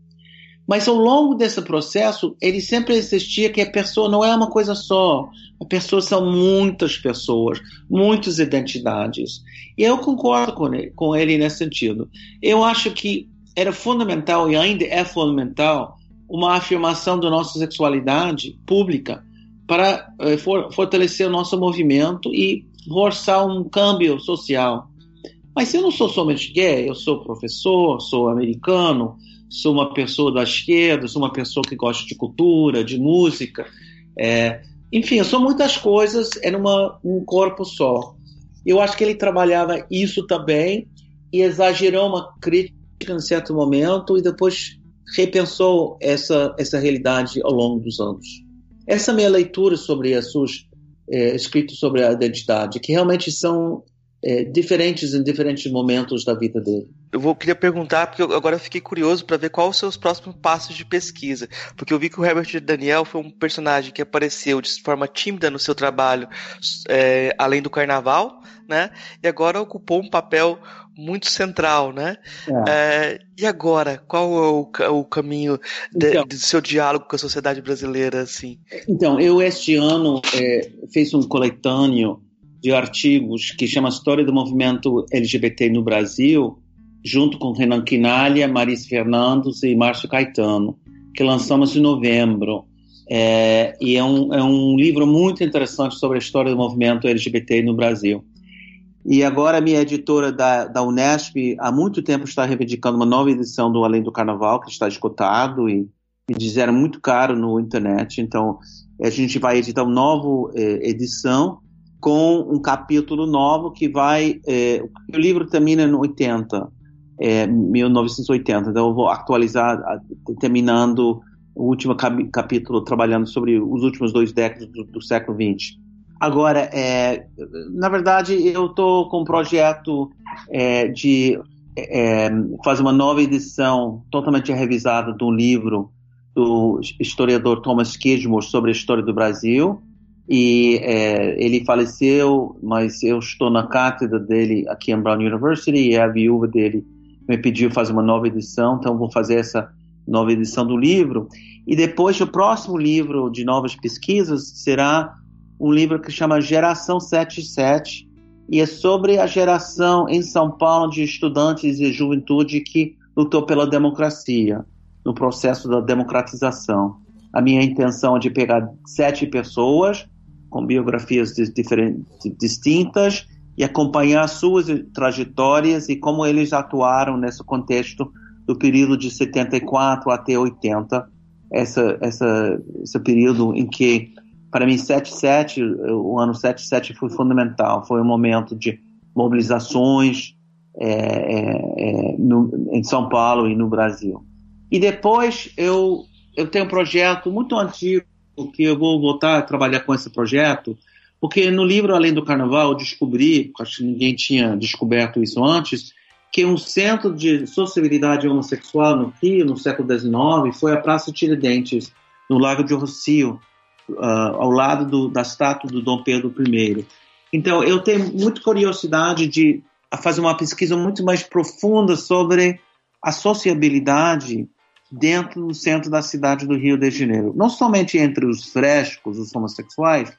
Mas ao longo desse processo, ele sempre insistia que a pessoa não é uma coisa só. A pessoa são muitas pessoas, muitas identidades. E eu concordo com ele, com ele nesse sentido. Eu acho que era fundamental e ainda é fundamental uma afirmação da nossa sexualidade pública para eh, for, fortalecer o nosso movimento e forçar um câmbio social. Mas eu não sou somente gay, eu sou professor, sou americano, sou uma pessoa da esquerda, sou uma pessoa que gosta de cultura, de música. É, enfim, eu sou muitas coisas é numa um corpo só. Eu acho que ele trabalhava isso também e exagerou uma crítica em certo momento e depois repensou essa, essa realidade ao longo dos anos. Essa minha leitura sobre as suas é, escritos sobre a identidade, que realmente são é, diferentes em diferentes momentos da vida dele. Eu vou, queria perguntar, porque eu, agora eu fiquei curioso para ver quais os seus próximos passos de pesquisa. Porque eu vi que o Herbert Daniel foi um personagem que apareceu de forma tímida no seu trabalho, é, além do carnaval, né? E agora ocupou um papel muito central, né? É. É, e agora, qual é o, o caminho de, então, do seu diálogo com a sociedade brasileira, assim? Então, eu este ano é, fiz um coletâneo de artigos que chama História do Movimento LGBT no Brasil, junto com Renan Quinalha, Maris Fernandes e Márcio Caetano, que lançamos em novembro. É, e é um, é um livro muito interessante sobre a história do movimento LGBT no Brasil. E agora a minha editora da, da Unesp há muito tempo está reivindicando uma nova edição do Além do Carnaval, que está esgotado e me disseram muito caro no internet. Então a gente vai editar uma nova eh, edição com um capítulo novo que vai. É, o livro termina no 80, é, 1980, então eu vou atualizar, terminando o último capítulo, trabalhando sobre os últimos dois décadas do, do século XX. Agora, é, na verdade, eu estou com um projeto é, de é, fazer uma nova edição totalmente revisada de um livro do historiador Thomas Kidmore sobre a história do Brasil e é, ele faleceu, mas eu estou na cátedra dele aqui em Brown University e a viúva dele me pediu fazer uma nova edição, então vou fazer essa nova edição do livro. E depois o próximo livro de novas pesquisas será um livro que chama Geração 77 e é sobre a geração em São Paulo de estudantes e juventude que lutou pela democracia, no processo da democratização. A minha intenção é de pegar sete pessoas com biografias diferentes, distintas e acompanhar suas trajetórias e como eles atuaram nesse contexto do período de 74 até 80, essa, essa, esse período em que, para mim, 77, o ano 77 foi fundamental, foi um momento de mobilizações é, é, é, no, em São Paulo e no Brasil. E depois eu, eu tenho um projeto muito antigo que eu vou voltar a trabalhar com esse projeto, porque no livro Além do Carnaval eu descobri, acho que ninguém tinha descoberto isso antes, que um centro de sociabilidade homossexual no Rio, no século XIX, foi a Praça Tiradentes, no Lago de Rocio, uh, ao lado do, da estátua do Dom Pedro I. Então, eu tenho muita curiosidade de fazer uma pesquisa muito mais profunda sobre a sociabilidade dentro do centro da cidade do Rio de Janeiro. Não somente entre os frescos, os homossexuais,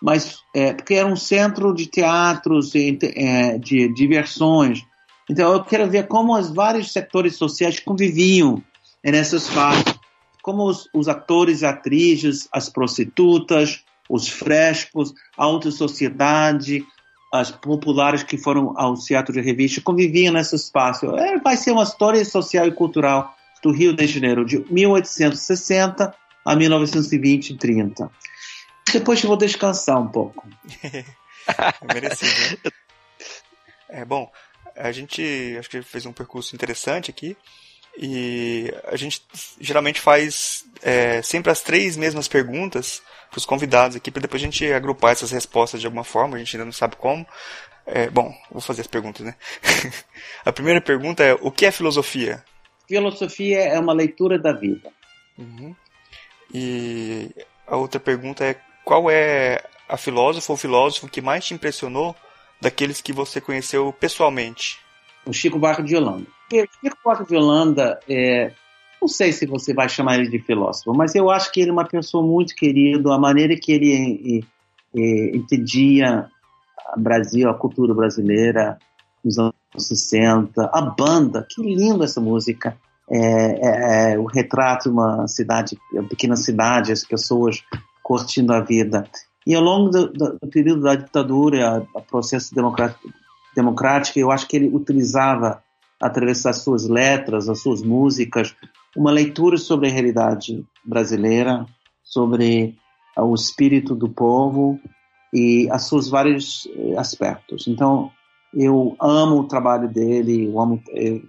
mas é, porque era um centro de teatros, de, é, de diversões. Então eu quero ver como os vários setores sociais conviviam nessa espaço, como os, os atores e atrizes, as prostitutas, os frescos, a alta sociedade, as populares que foram ao teatro de revista conviviam nesse espaço. É, vai ser uma história social e cultural do Rio de Janeiro de 1860 a 1920 e 30. Depois eu vou descansar um pouco. é merecido. Né? É bom, a gente acho que fez um percurso interessante aqui. E a gente geralmente faz é, sempre as três mesmas perguntas para os convidados aqui, para depois a gente agrupar essas respostas de alguma forma, a gente ainda não sabe como. É, bom, vou fazer as perguntas, né? a primeira pergunta é: o que é filosofia? filosofia é uma leitura da vida. Uhum. E a outra pergunta é qual é a filósofa ou filósofo que mais te impressionou daqueles que você conheceu pessoalmente? O Chico Buarque de Holanda. O Chico Buarque de Holanda, é, não sei se você vai chamar ele de filósofo, mas eu acho que ele é uma pessoa muito querida, a maneira que ele é, é, entendia o Brasil, a cultura brasileira nos anos 60, a banda, que linda essa música. É, é, é, o retrato de uma cidade, uma pequena cidade, as pessoas curtindo a vida. E ao longo do, do período da ditadura, o processo democrático, democrático, eu acho que ele utilizava, através das suas letras, das suas músicas, uma leitura sobre a realidade brasileira, sobre o espírito do povo e os seus vários eh, aspectos. Então, eu amo o trabalho dele, eu amo, eu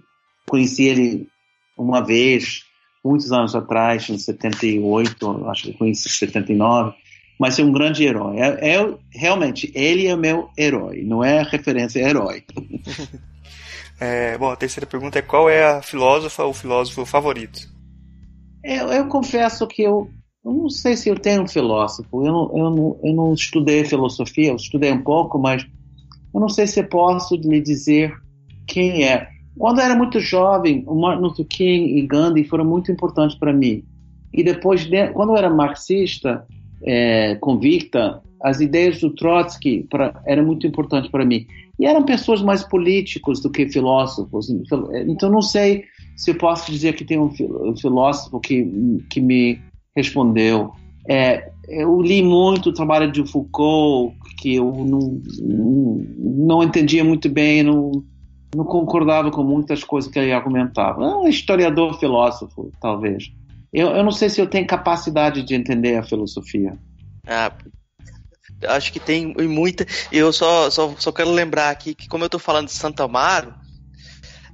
conheci ele uma vez, muitos anos atrás, em 78, acho que conheci em 79, mas é um grande herói. É, é, realmente, ele é meu herói, não é referência, é herói. É, bom, a terceira pergunta é qual é a filósofa ou filósofo favorito? Eu, eu confesso que eu, eu, não sei se eu tenho um filósofo. Eu não, eu, não, eu não estudei filosofia, eu estudei um pouco, mas eu não sei se posso lhe dizer quem é. Quando eu era muito jovem, o Martin Luther King e Gandhi foram muito importantes para mim. E depois, quando eu era marxista, é, convicta, as ideias do Trotsky pra, eram muito importantes para mim. E eram pessoas mais políticos do que filósofos. Então, não sei se eu posso dizer que tem um filósofo que, que me respondeu. É, eu li muito o trabalho de Foucault, que eu não, não, não entendia muito bem, não, não concordava com muitas coisas que ele argumentava. É um historiador filósofo, talvez. Eu, eu não sei se eu tenho capacidade de entender a filosofia. Ah, acho que tem muita. Eu só, só, só quero lembrar aqui que, como eu estou falando de Santa Amaro,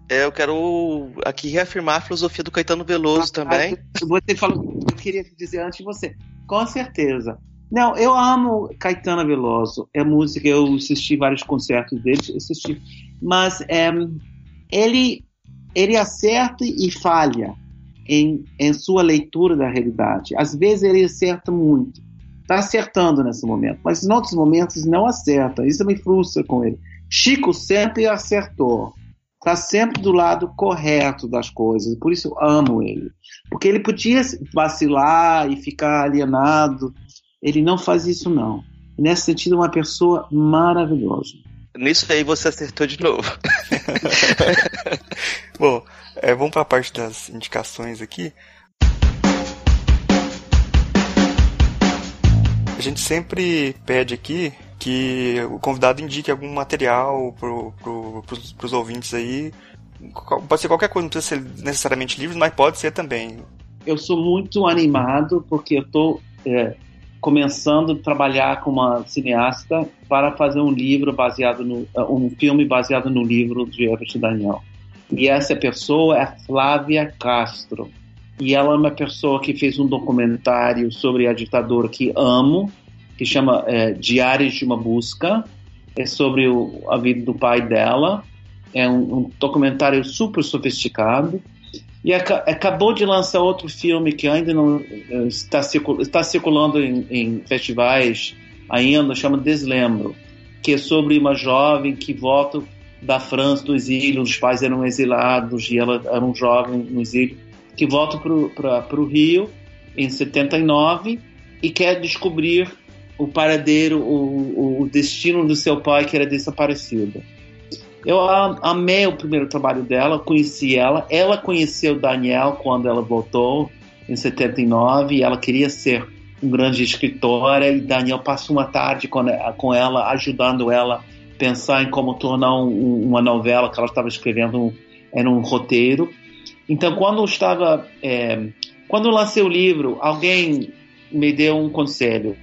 é, eu quero aqui reafirmar a filosofia do Caetano Veloso ah, também. Você falou, eu queria dizer antes de você. Com certeza. Não, eu amo Caetano Veloso. É música, eu assisti vários concertos dele, assisti. Mas é, ele, ele acerta e falha em, em sua leitura da realidade. Às vezes ele acerta muito, está acertando nesse momento, mas em outros momentos não acerta. Isso me frustra com ele. Chico sempre acertou, está sempre do lado correto das coisas, por isso amo ele. Porque ele podia vacilar e ficar alienado, ele não faz isso não. Nesse sentido, é uma pessoa maravilhosa. Nisso aí você acertou de novo. Bom, é, vamos para a parte das indicações aqui. A gente sempre pede aqui que o convidado indique algum material pro, pro, pros, pros ouvintes aí. Pode ser qualquer coisa, não precisa ser necessariamente livros, mas pode ser também. Eu sou muito animado porque eu estou é, começando a trabalhar com uma cineasta para fazer um livro baseado no um filme baseado no livro de Everett Daniel. E essa pessoa é Flávia Castro. E ela é uma pessoa que fez um documentário sobre a ditadura que amo, que chama é, Diários de uma Busca. É sobre o, a vida do pai dela. É um, um documentário super sofisticado. E acabou de lançar outro filme que ainda não é, está, circul, está circulando em, em festivais ainda, chama Deslembro, que é sobre uma jovem que volta da França, do exílio, os pais eram exilados e ela era um jovem no exílio, que volta para o Rio em 79 e quer descobrir o paradeiro, o, o destino do seu pai que era desaparecido. Eu amei o primeiro trabalho dela, conheci ela. Ela conheceu Daniel quando ela voltou em 79 e ela queria ser uma grande escritora e Daniel passou uma tarde com ela, ajudando ela pensar em como tornar um, uma novela que ela estava escrevendo era um roteiro. Então, quando eu estava, é, quando eu lancei o livro, alguém me deu um conselho.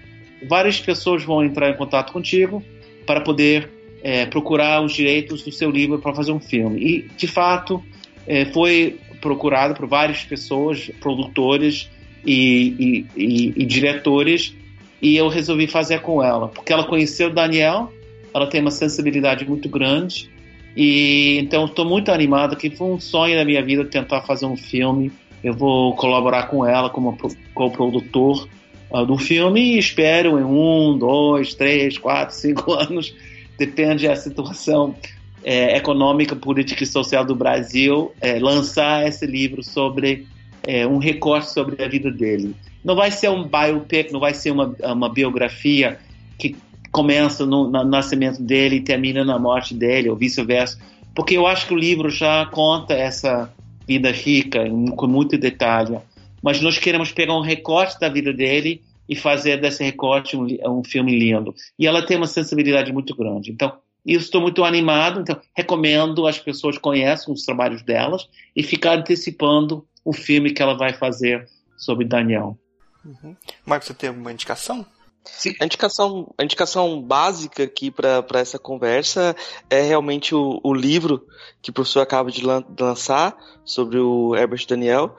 Várias pessoas vão entrar em contato contigo para poder é, procurar os direitos do seu livro para fazer um filme. E, de fato, é, foi procurado por várias pessoas, produtores e, e, e, e diretores, e eu resolvi fazer com ela, porque ela conheceu o Daniel ela tem uma sensibilidade muito grande. E então estou muito animado, que foi um sonho da minha vida tentar fazer um filme. Eu vou colaborar com ela como co-produtor uh, do filme e espero em um, dois, três, quatro, cinco anos, depende da situação é, econômica, política e social do Brasil, é, lançar esse livro sobre é, um recorte sobre a vida dele. Não vai ser um biopic, não vai ser uma, uma biografia que começa no, no nascimento dele e termina na morte dele, ou vice-versa, porque eu acho que o livro já conta essa vida rica, com muito detalhe. Mas nós queremos pegar um recorte da vida dele e fazer desse recorte um, um filme lindo. E ela tem uma sensibilidade muito grande. Então, eu estou muito animado, então recomendo as pessoas conheçam os trabalhos delas e ficar antecipando o filme que ela vai fazer sobre Daniel. Uhum. Marcos, você tem alguma indicação? Sim. A indicação, a indicação básica aqui para essa conversa é realmente o, o, livro que o professor acaba de lan lançar sobre o Herbert Daniel,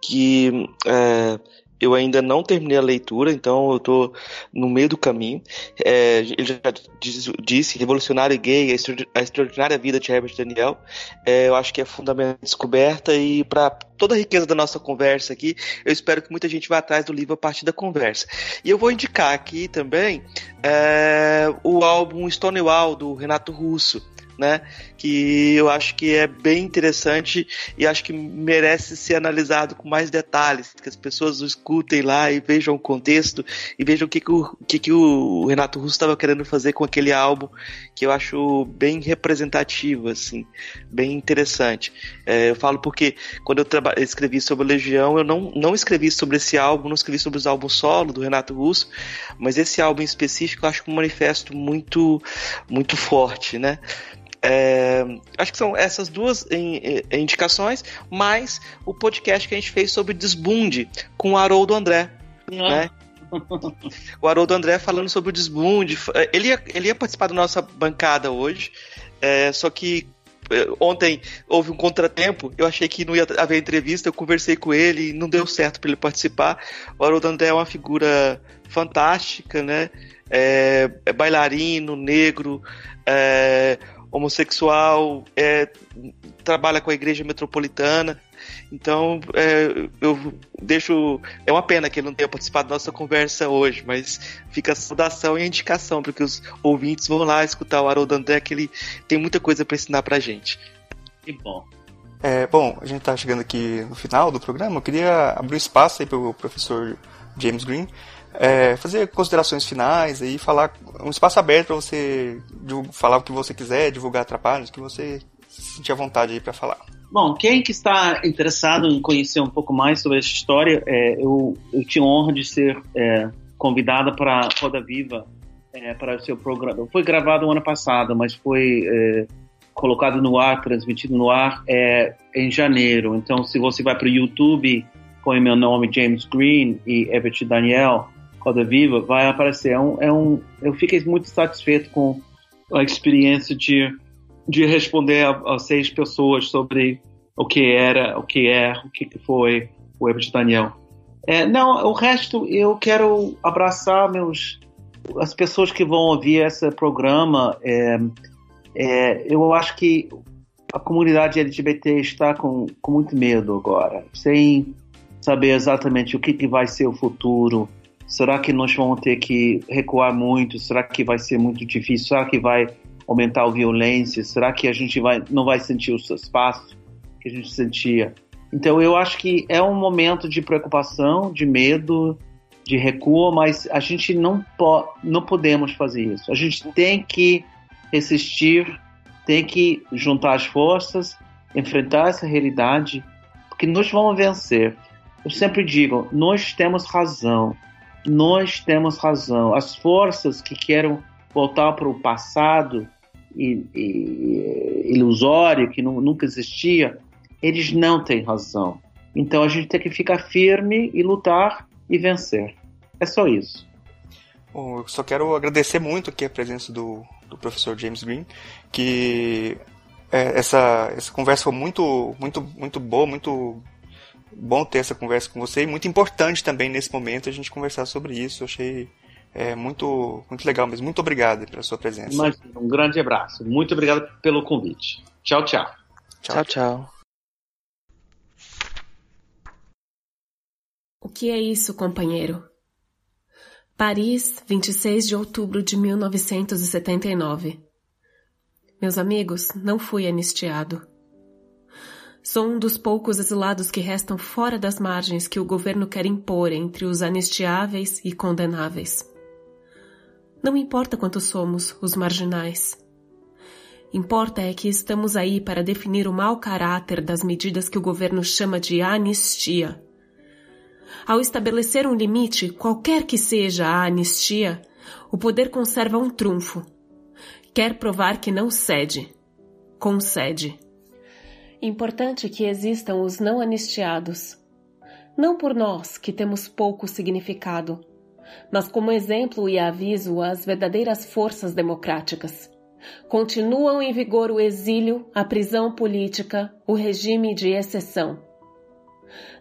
que é, eu ainda não terminei a leitura, então eu estou no meio do caminho. É, ele já diz, disse Revolucionário Gay, A Extraordinária Vida de Herbert Daniel. É, eu acho que é fundamental descoberta e para toda a riqueza da nossa conversa aqui, eu espero que muita gente vá atrás do livro a partir da conversa. E eu vou indicar aqui também é, o álbum Stonewall, do Renato Russo né? Que eu acho que é bem interessante e acho que merece ser analisado com mais detalhes, que as pessoas o escutem lá e vejam o contexto e vejam o que, que, o, que, que o Renato Russo estava querendo fazer com aquele álbum, que eu acho bem representativo, assim, bem interessante. É, eu falo porque quando eu escrevi sobre Legião, eu não, não escrevi sobre esse álbum, não escrevi sobre os álbuns solo do Renato Russo, mas esse álbum em específico eu acho um manifesto muito, muito forte, né? É, acho que são essas duas indicações, mais o podcast que a gente fez sobre desbunde com o Haroldo André. Né? o Haroldo André falando sobre o desbunde. Ele ia, ele ia participar da nossa bancada hoje, é, só que é, ontem houve um contratempo, eu achei que não ia haver entrevista, eu conversei com ele e não deu certo para ele participar. O Haroldo André é uma figura fantástica, né? É, é bailarino, negro, é, homossexual, é, trabalha com a igreja metropolitana. Então, é, eu deixo. É uma pena que ele não tenha participado da nossa conversa hoje, mas fica a saudação e a indicação para que os ouvintes vão lá escutar o Haroldo André, que ele tem muita coisa para ensinar para gente. Que bom. É, bom, a gente está chegando aqui no final do programa. Eu queria abrir um espaço aí para o professor James Green é, fazer considerações finais e falar um espaço aberto para você falar o que você quiser, divulgar trabalhos, que você se sentir à vontade aí para falar. Bom, quem que está interessado em conhecer um pouco mais sobre essa história, é, eu, eu tinha honra de ser é, convidada para Roda Viva é, para o seu programa. Foi gravado no ano passado, mas foi é, colocado no ar, transmitido no ar é, em janeiro. Então, se você vai para o YouTube, põe meu nome James Green e Everett Daniel, Roda Viva, vai aparecer. É um, é um, eu fiquei muito satisfeito com a experiência de, de responder a, a seis pessoas sobre o que era, o que é, o que foi o Everett Daniel. É, não, o resto eu quero abraçar meus as pessoas que vão ouvir esse programa. É, é, eu acho que a comunidade LGBT está com, com muito medo agora, sem saber exatamente o que, que vai ser o futuro, Será que nós vamos ter que recuar muito? Será que vai ser muito difícil? Será que vai aumentar a violência? Será que a gente vai, não vai sentir os espaços que a gente sentia? Então eu acho que é um momento de preocupação, de medo, de recuo, mas a gente não, po não podemos fazer isso. A gente tem que resistir, tem que juntar as forças, enfrentar essa realidade, porque nós vamos vencer. Eu sempre digo, nós temos razão nós temos razão. As forças que querem voltar para o passado e, e, ilusório, que não, nunca existia, eles não têm razão. Então a gente tem que ficar firme e lutar e vencer. É só isso. Bom, eu só quero agradecer muito aqui a presença do, do professor James Green, que é, essa, essa conversa foi muito, muito, muito boa, muito bom ter essa conversa com você e muito importante também nesse momento a gente conversar sobre isso. Eu achei é, muito, muito legal, mas muito obrigado pela sua presença. um grande abraço. Muito obrigado pelo convite. Tchau, tchau. Tchau, tchau. O que é isso, companheiro? Paris, 26 de outubro de 1979. Meus amigos, não fui anistiado. Sou um dos poucos exilados que restam fora das margens que o governo quer impor entre os anistiáveis e condenáveis. Não importa quantos somos, os marginais. Importa é que estamos aí para definir o mau caráter das medidas que o governo chama de anistia. Ao estabelecer um limite, qualquer que seja a anistia, o poder conserva um trunfo. Quer provar que não cede. Concede. Importante que existam os não anistiados. Não por nós, que temos pouco significado, mas como exemplo e aviso às verdadeiras forças democráticas Continuam em vigor o exílio, a prisão política, o regime de exceção.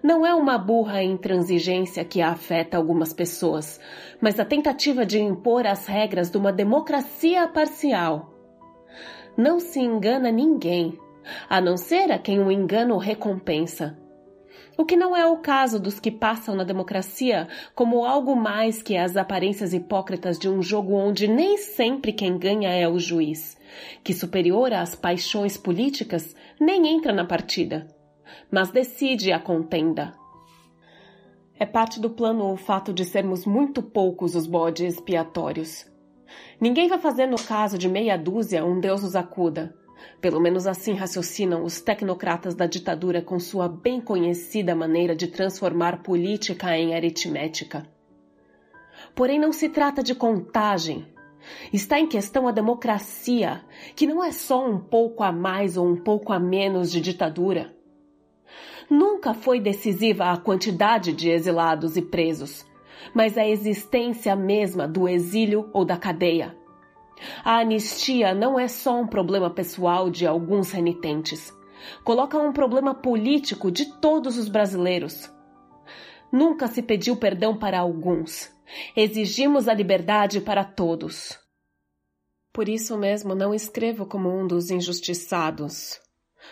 Não é uma burra intransigência que afeta algumas pessoas, mas a tentativa de impor as regras de uma democracia parcial. Não se engana ninguém, a não ser a quem o engano recompensa o que não é o caso dos que passam na democracia como algo mais que as aparências hipócritas de um jogo onde nem sempre quem ganha é o juiz, que superior às paixões políticas nem entra na partida, mas decide a contenda. É parte do plano o fato de sermos muito poucos os bodes expiatórios. Ninguém vai fazer no caso de meia dúzia um Deus nos acuda, pelo menos assim raciocinam os tecnocratas da ditadura com sua bem conhecida maneira de transformar política em aritmética. Porém, não se trata de contagem. Está em questão a democracia, que não é só um pouco a mais ou um pouco a menos de ditadura. Nunca foi decisiva a quantidade de exilados e presos, mas a existência mesma do exílio ou da cadeia a anistia não é só um problema pessoal de alguns renitentes. Coloca um problema político de todos os brasileiros. Nunca se pediu perdão para alguns. Exigimos a liberdade para todos. Por isso mesmo não escrevo como um dos injustiçados,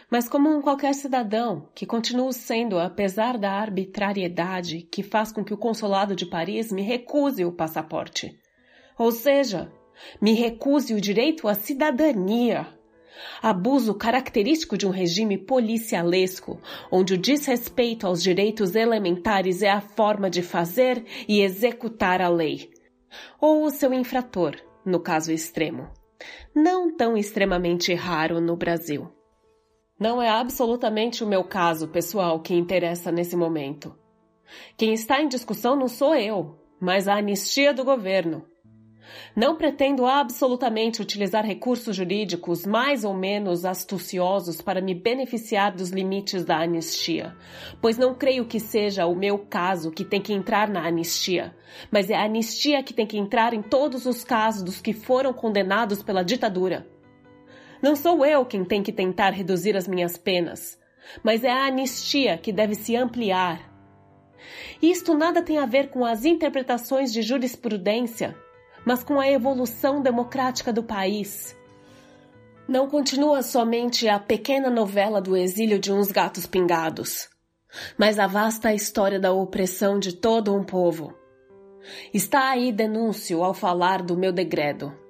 mas como um qualquer cidadão que continuo sendo apesar da arbitrariedade que faz com que o consulado de Paris me recuse o passaporte. Ou seja, me recuse o direito à cidadania. Abuso característico de um regime policialesco, onde o desrespeito aos direitos elementares é a forma de fazer e executar a lei. Ou o seu infrator, no caso extremo. Não tão extremamente raro no Brasil. Não é absolutamente o meu caso pessoal que interessa nesse momento. Quem está em discussão não sou eu, mas a anistia do governo. Não pretendo absolutamente utilizar recursos jurídicos mais ou menos astuciosos para me beneficiar dos limites da anistia, pois não creio que seja o meu caso que tem que entrar na anistia, mas é a anistia que tem que entrar em todos os casos dos que foram condenados pela ditadura. Não sou eu quem tem que tentar reduzir as minhas penas, mas é a anistia que deve se ampliar. Isto nada tem a ver com as interpretações de jurisprudência mas com a evolução democrática do país. Não continua somente a pequena novela do exílio de uns gatos pingados, mas a vasta história da opressão de todo um povo. Está aí denúncio ao falar do meu degredo.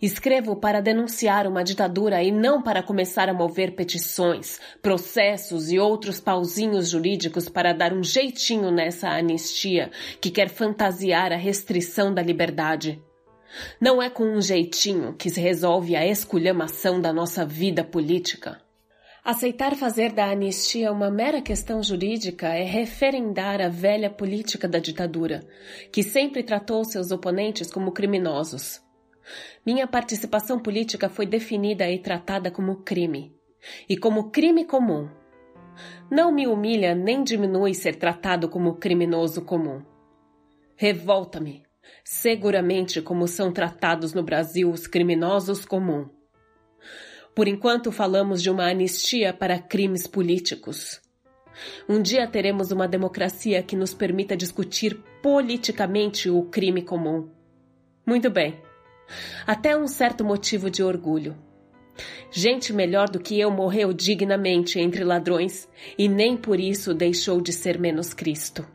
Escrevo para denunciar uma ditadura e não para começar a mover petições, processos e outros pauzinhos jurídicos para dar um jeitinho nessa anistia que quer fantasiar a restrição da liberdade. Não é com um jeitinho que se resolve a esculhamação da nossa vida política. Aceitar fazer da anistia uma mera questão jurídica é referendar a velha política da ditadura, que sempre tratou seus oponentes como criminosos. Minha participação política foi definida e tratada como crime, e como crime comum. Não me humilha nem diminui ser tratado como criminoso comum. Revolta-me, seguramente como são tratados no Brasil os criminosos comum. Por enquanto falamos de uma anistia para crimes políticos. Um dia teremos uma democracia que nos permita discutir politicamente o crime comum. Muito bem. Até um certo motivo de orgulho. Gente melhor do que eu morreu dignamente entre ladrões e nem por isso deixou de ser menos Cristo.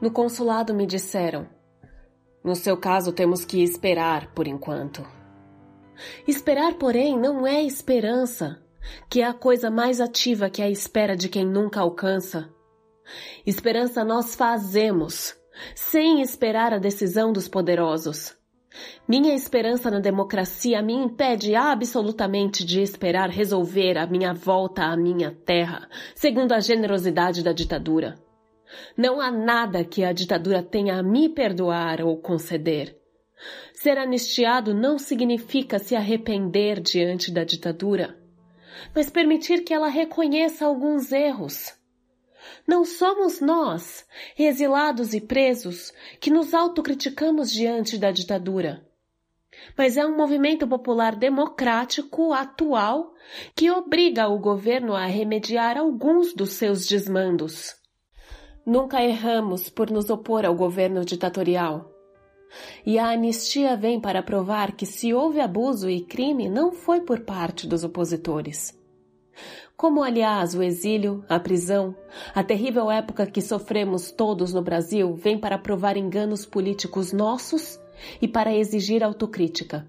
No consulado me disseram: No seu caso, temos que esperar por enquanto. Esperar, porém, não é esperança, que é a coisa mais ativa que a espera de quem nunca alcança. Esperança nós fazemos, sem esperar a decisão dos poderosos. Minha esperança na democracia me impede absolutamente de esperar resolver a minha volta à minha terra, segundo a generosidade da ditadura. Não há nada que a ditadura tenha a me perdoar ou conceder. Ser anistiado não significa se arrepender diante da ditadura, mas permitir que ela reconheça alguns erros. Não somos nós, exilados e presos, que nos autocriticamos diante da ditadura. Mas é um movimento popular democrático atual que obriga o governo a remediar alguns dos seus desmandos. Nunca erramos por nos opor ao governo ditatorial. E a anistia vem para provar que se houve abuso e crime não foi por parte dos opositores. Como, aliás, o exílio, a prisão, a terrível época que sofremos todos no Brasil vem para provar enganos políticos nossos e para exigir autocrítica.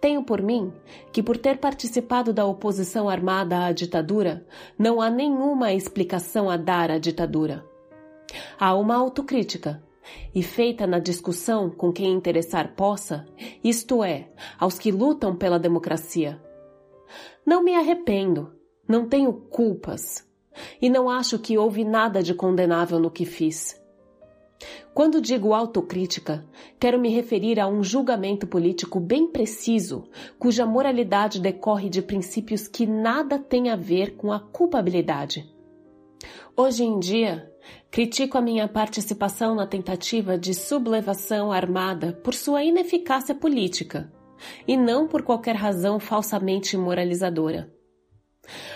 Tenho por mim que, por ter participado da oposição armada à ditadura, não há nenhuma explicação a dar à ditadura. Há uma autocrítica, e feita na discussão com quem interessar possa, isto é, aos que lutam pela democracia. Não me arrependo, não tenho culpas, e não acho que houve nada de condenável no que fiz. Quando digo autocrítica, quero me referir a um julgamento político bem preciso, cuja moralidade decorre de princípios que nada têm a ver com a culpabilidade. Hoje em dia, critico a minha participação na tentativa de sublevação armada por sua ineficácia política, e não por qualquer razão falsamente moralizadora.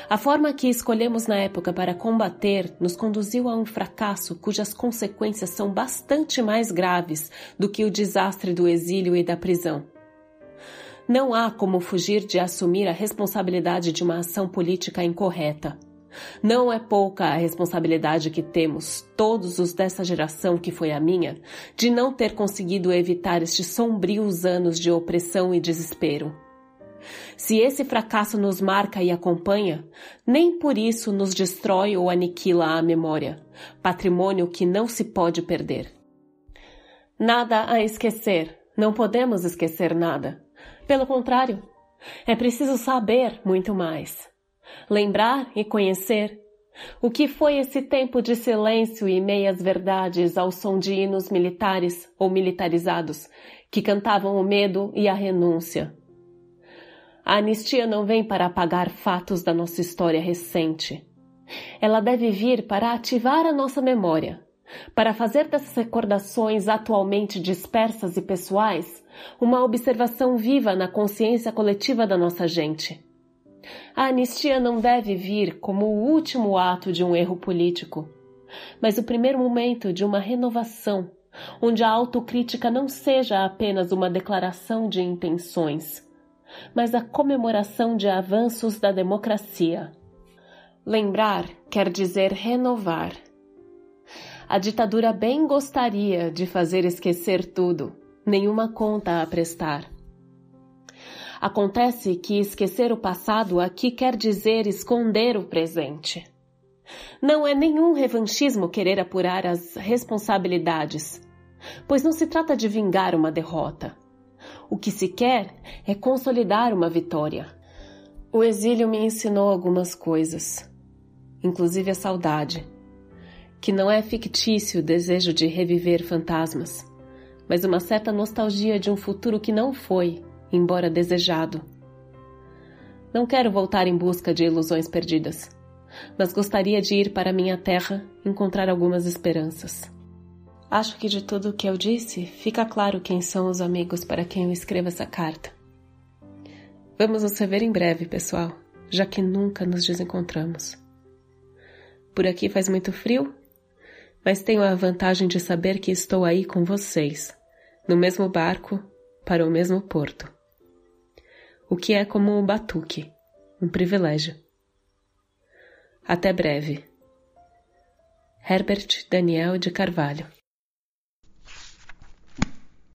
A forma que escolhemos na época para combater nos conduziu a um fracasso cujas consequências são bastante mais graves do que o desastre do exílio e da prisão. Não há como fugir de assumir a responsabilidade de uma ação política incorreta. Não é pouca a responsabilidade que temos, todos os dessa geração que foi a minha, de não ter conseguido evitar estes sombrios anos de opressão e desespero. Se esse fracasso nos marca e acompanha, nem por isso nos destrói ou aniquila a memória, patrimônio que não se pode perder. Nada a esquecer, não podemos esquecer nada. Pelo contrário, é preciso saber muito mais. Lembrar e conhecer. O que foi esse tempo de silêncio e meias verdades ao som de hinos militares ou militarizados que cantavam o medo e a renúncia? A anistia não vem para apagar fatos da nossa história recente. Ela deve vir para ativar a nossa memória, para fazer dessas recordações atualmente dispersas e pessoais uma observação viva na consciência coletiva da nossa gente. A anistia não deve vir como o último ato de um erro político, mas o primeiro momento de uma renovação, onde a autocrítica não seja apenas uma declaração de intenções, mas a comemoração de avanços da democracia. Lembrar quer dizer renovar. A ditadura bem gostaria de fazer esquecer tudo, nenhuma conta a prestar. Acontece que esquecer o passado aqui quer dizer esconder o presente. Não é nenhum revanchismo querer apurar as responsabilidades, pois não se trata de vingar uma derrota. O que se quer é consolidar uma vitória. O exílio me ensinou algumas coisas, inclusive a saudade, que não é fictício o desejo de reviver fantasmas, mas uma certa nostalgia de um futuro que não foi, embora desejado. Não quero voltar em busca de ilusões perdidas, mas gostaria de ir para minha terra encontrar algumas esperanças. Acho que de tudo o que eu disse, fica claro quem são os amigos para quem eu escrevo essa carta. Vamos nos rever em breve, pessoal, já que nunca nos desencontramos. Por aqui faz muito frio, mas tenho a vantagem de saber que estou aí com vocês, no mesmo barco, para o mesmo porto. O que é como um batuque, um privilégio. Até breve. Herbert Daniel de Carvalho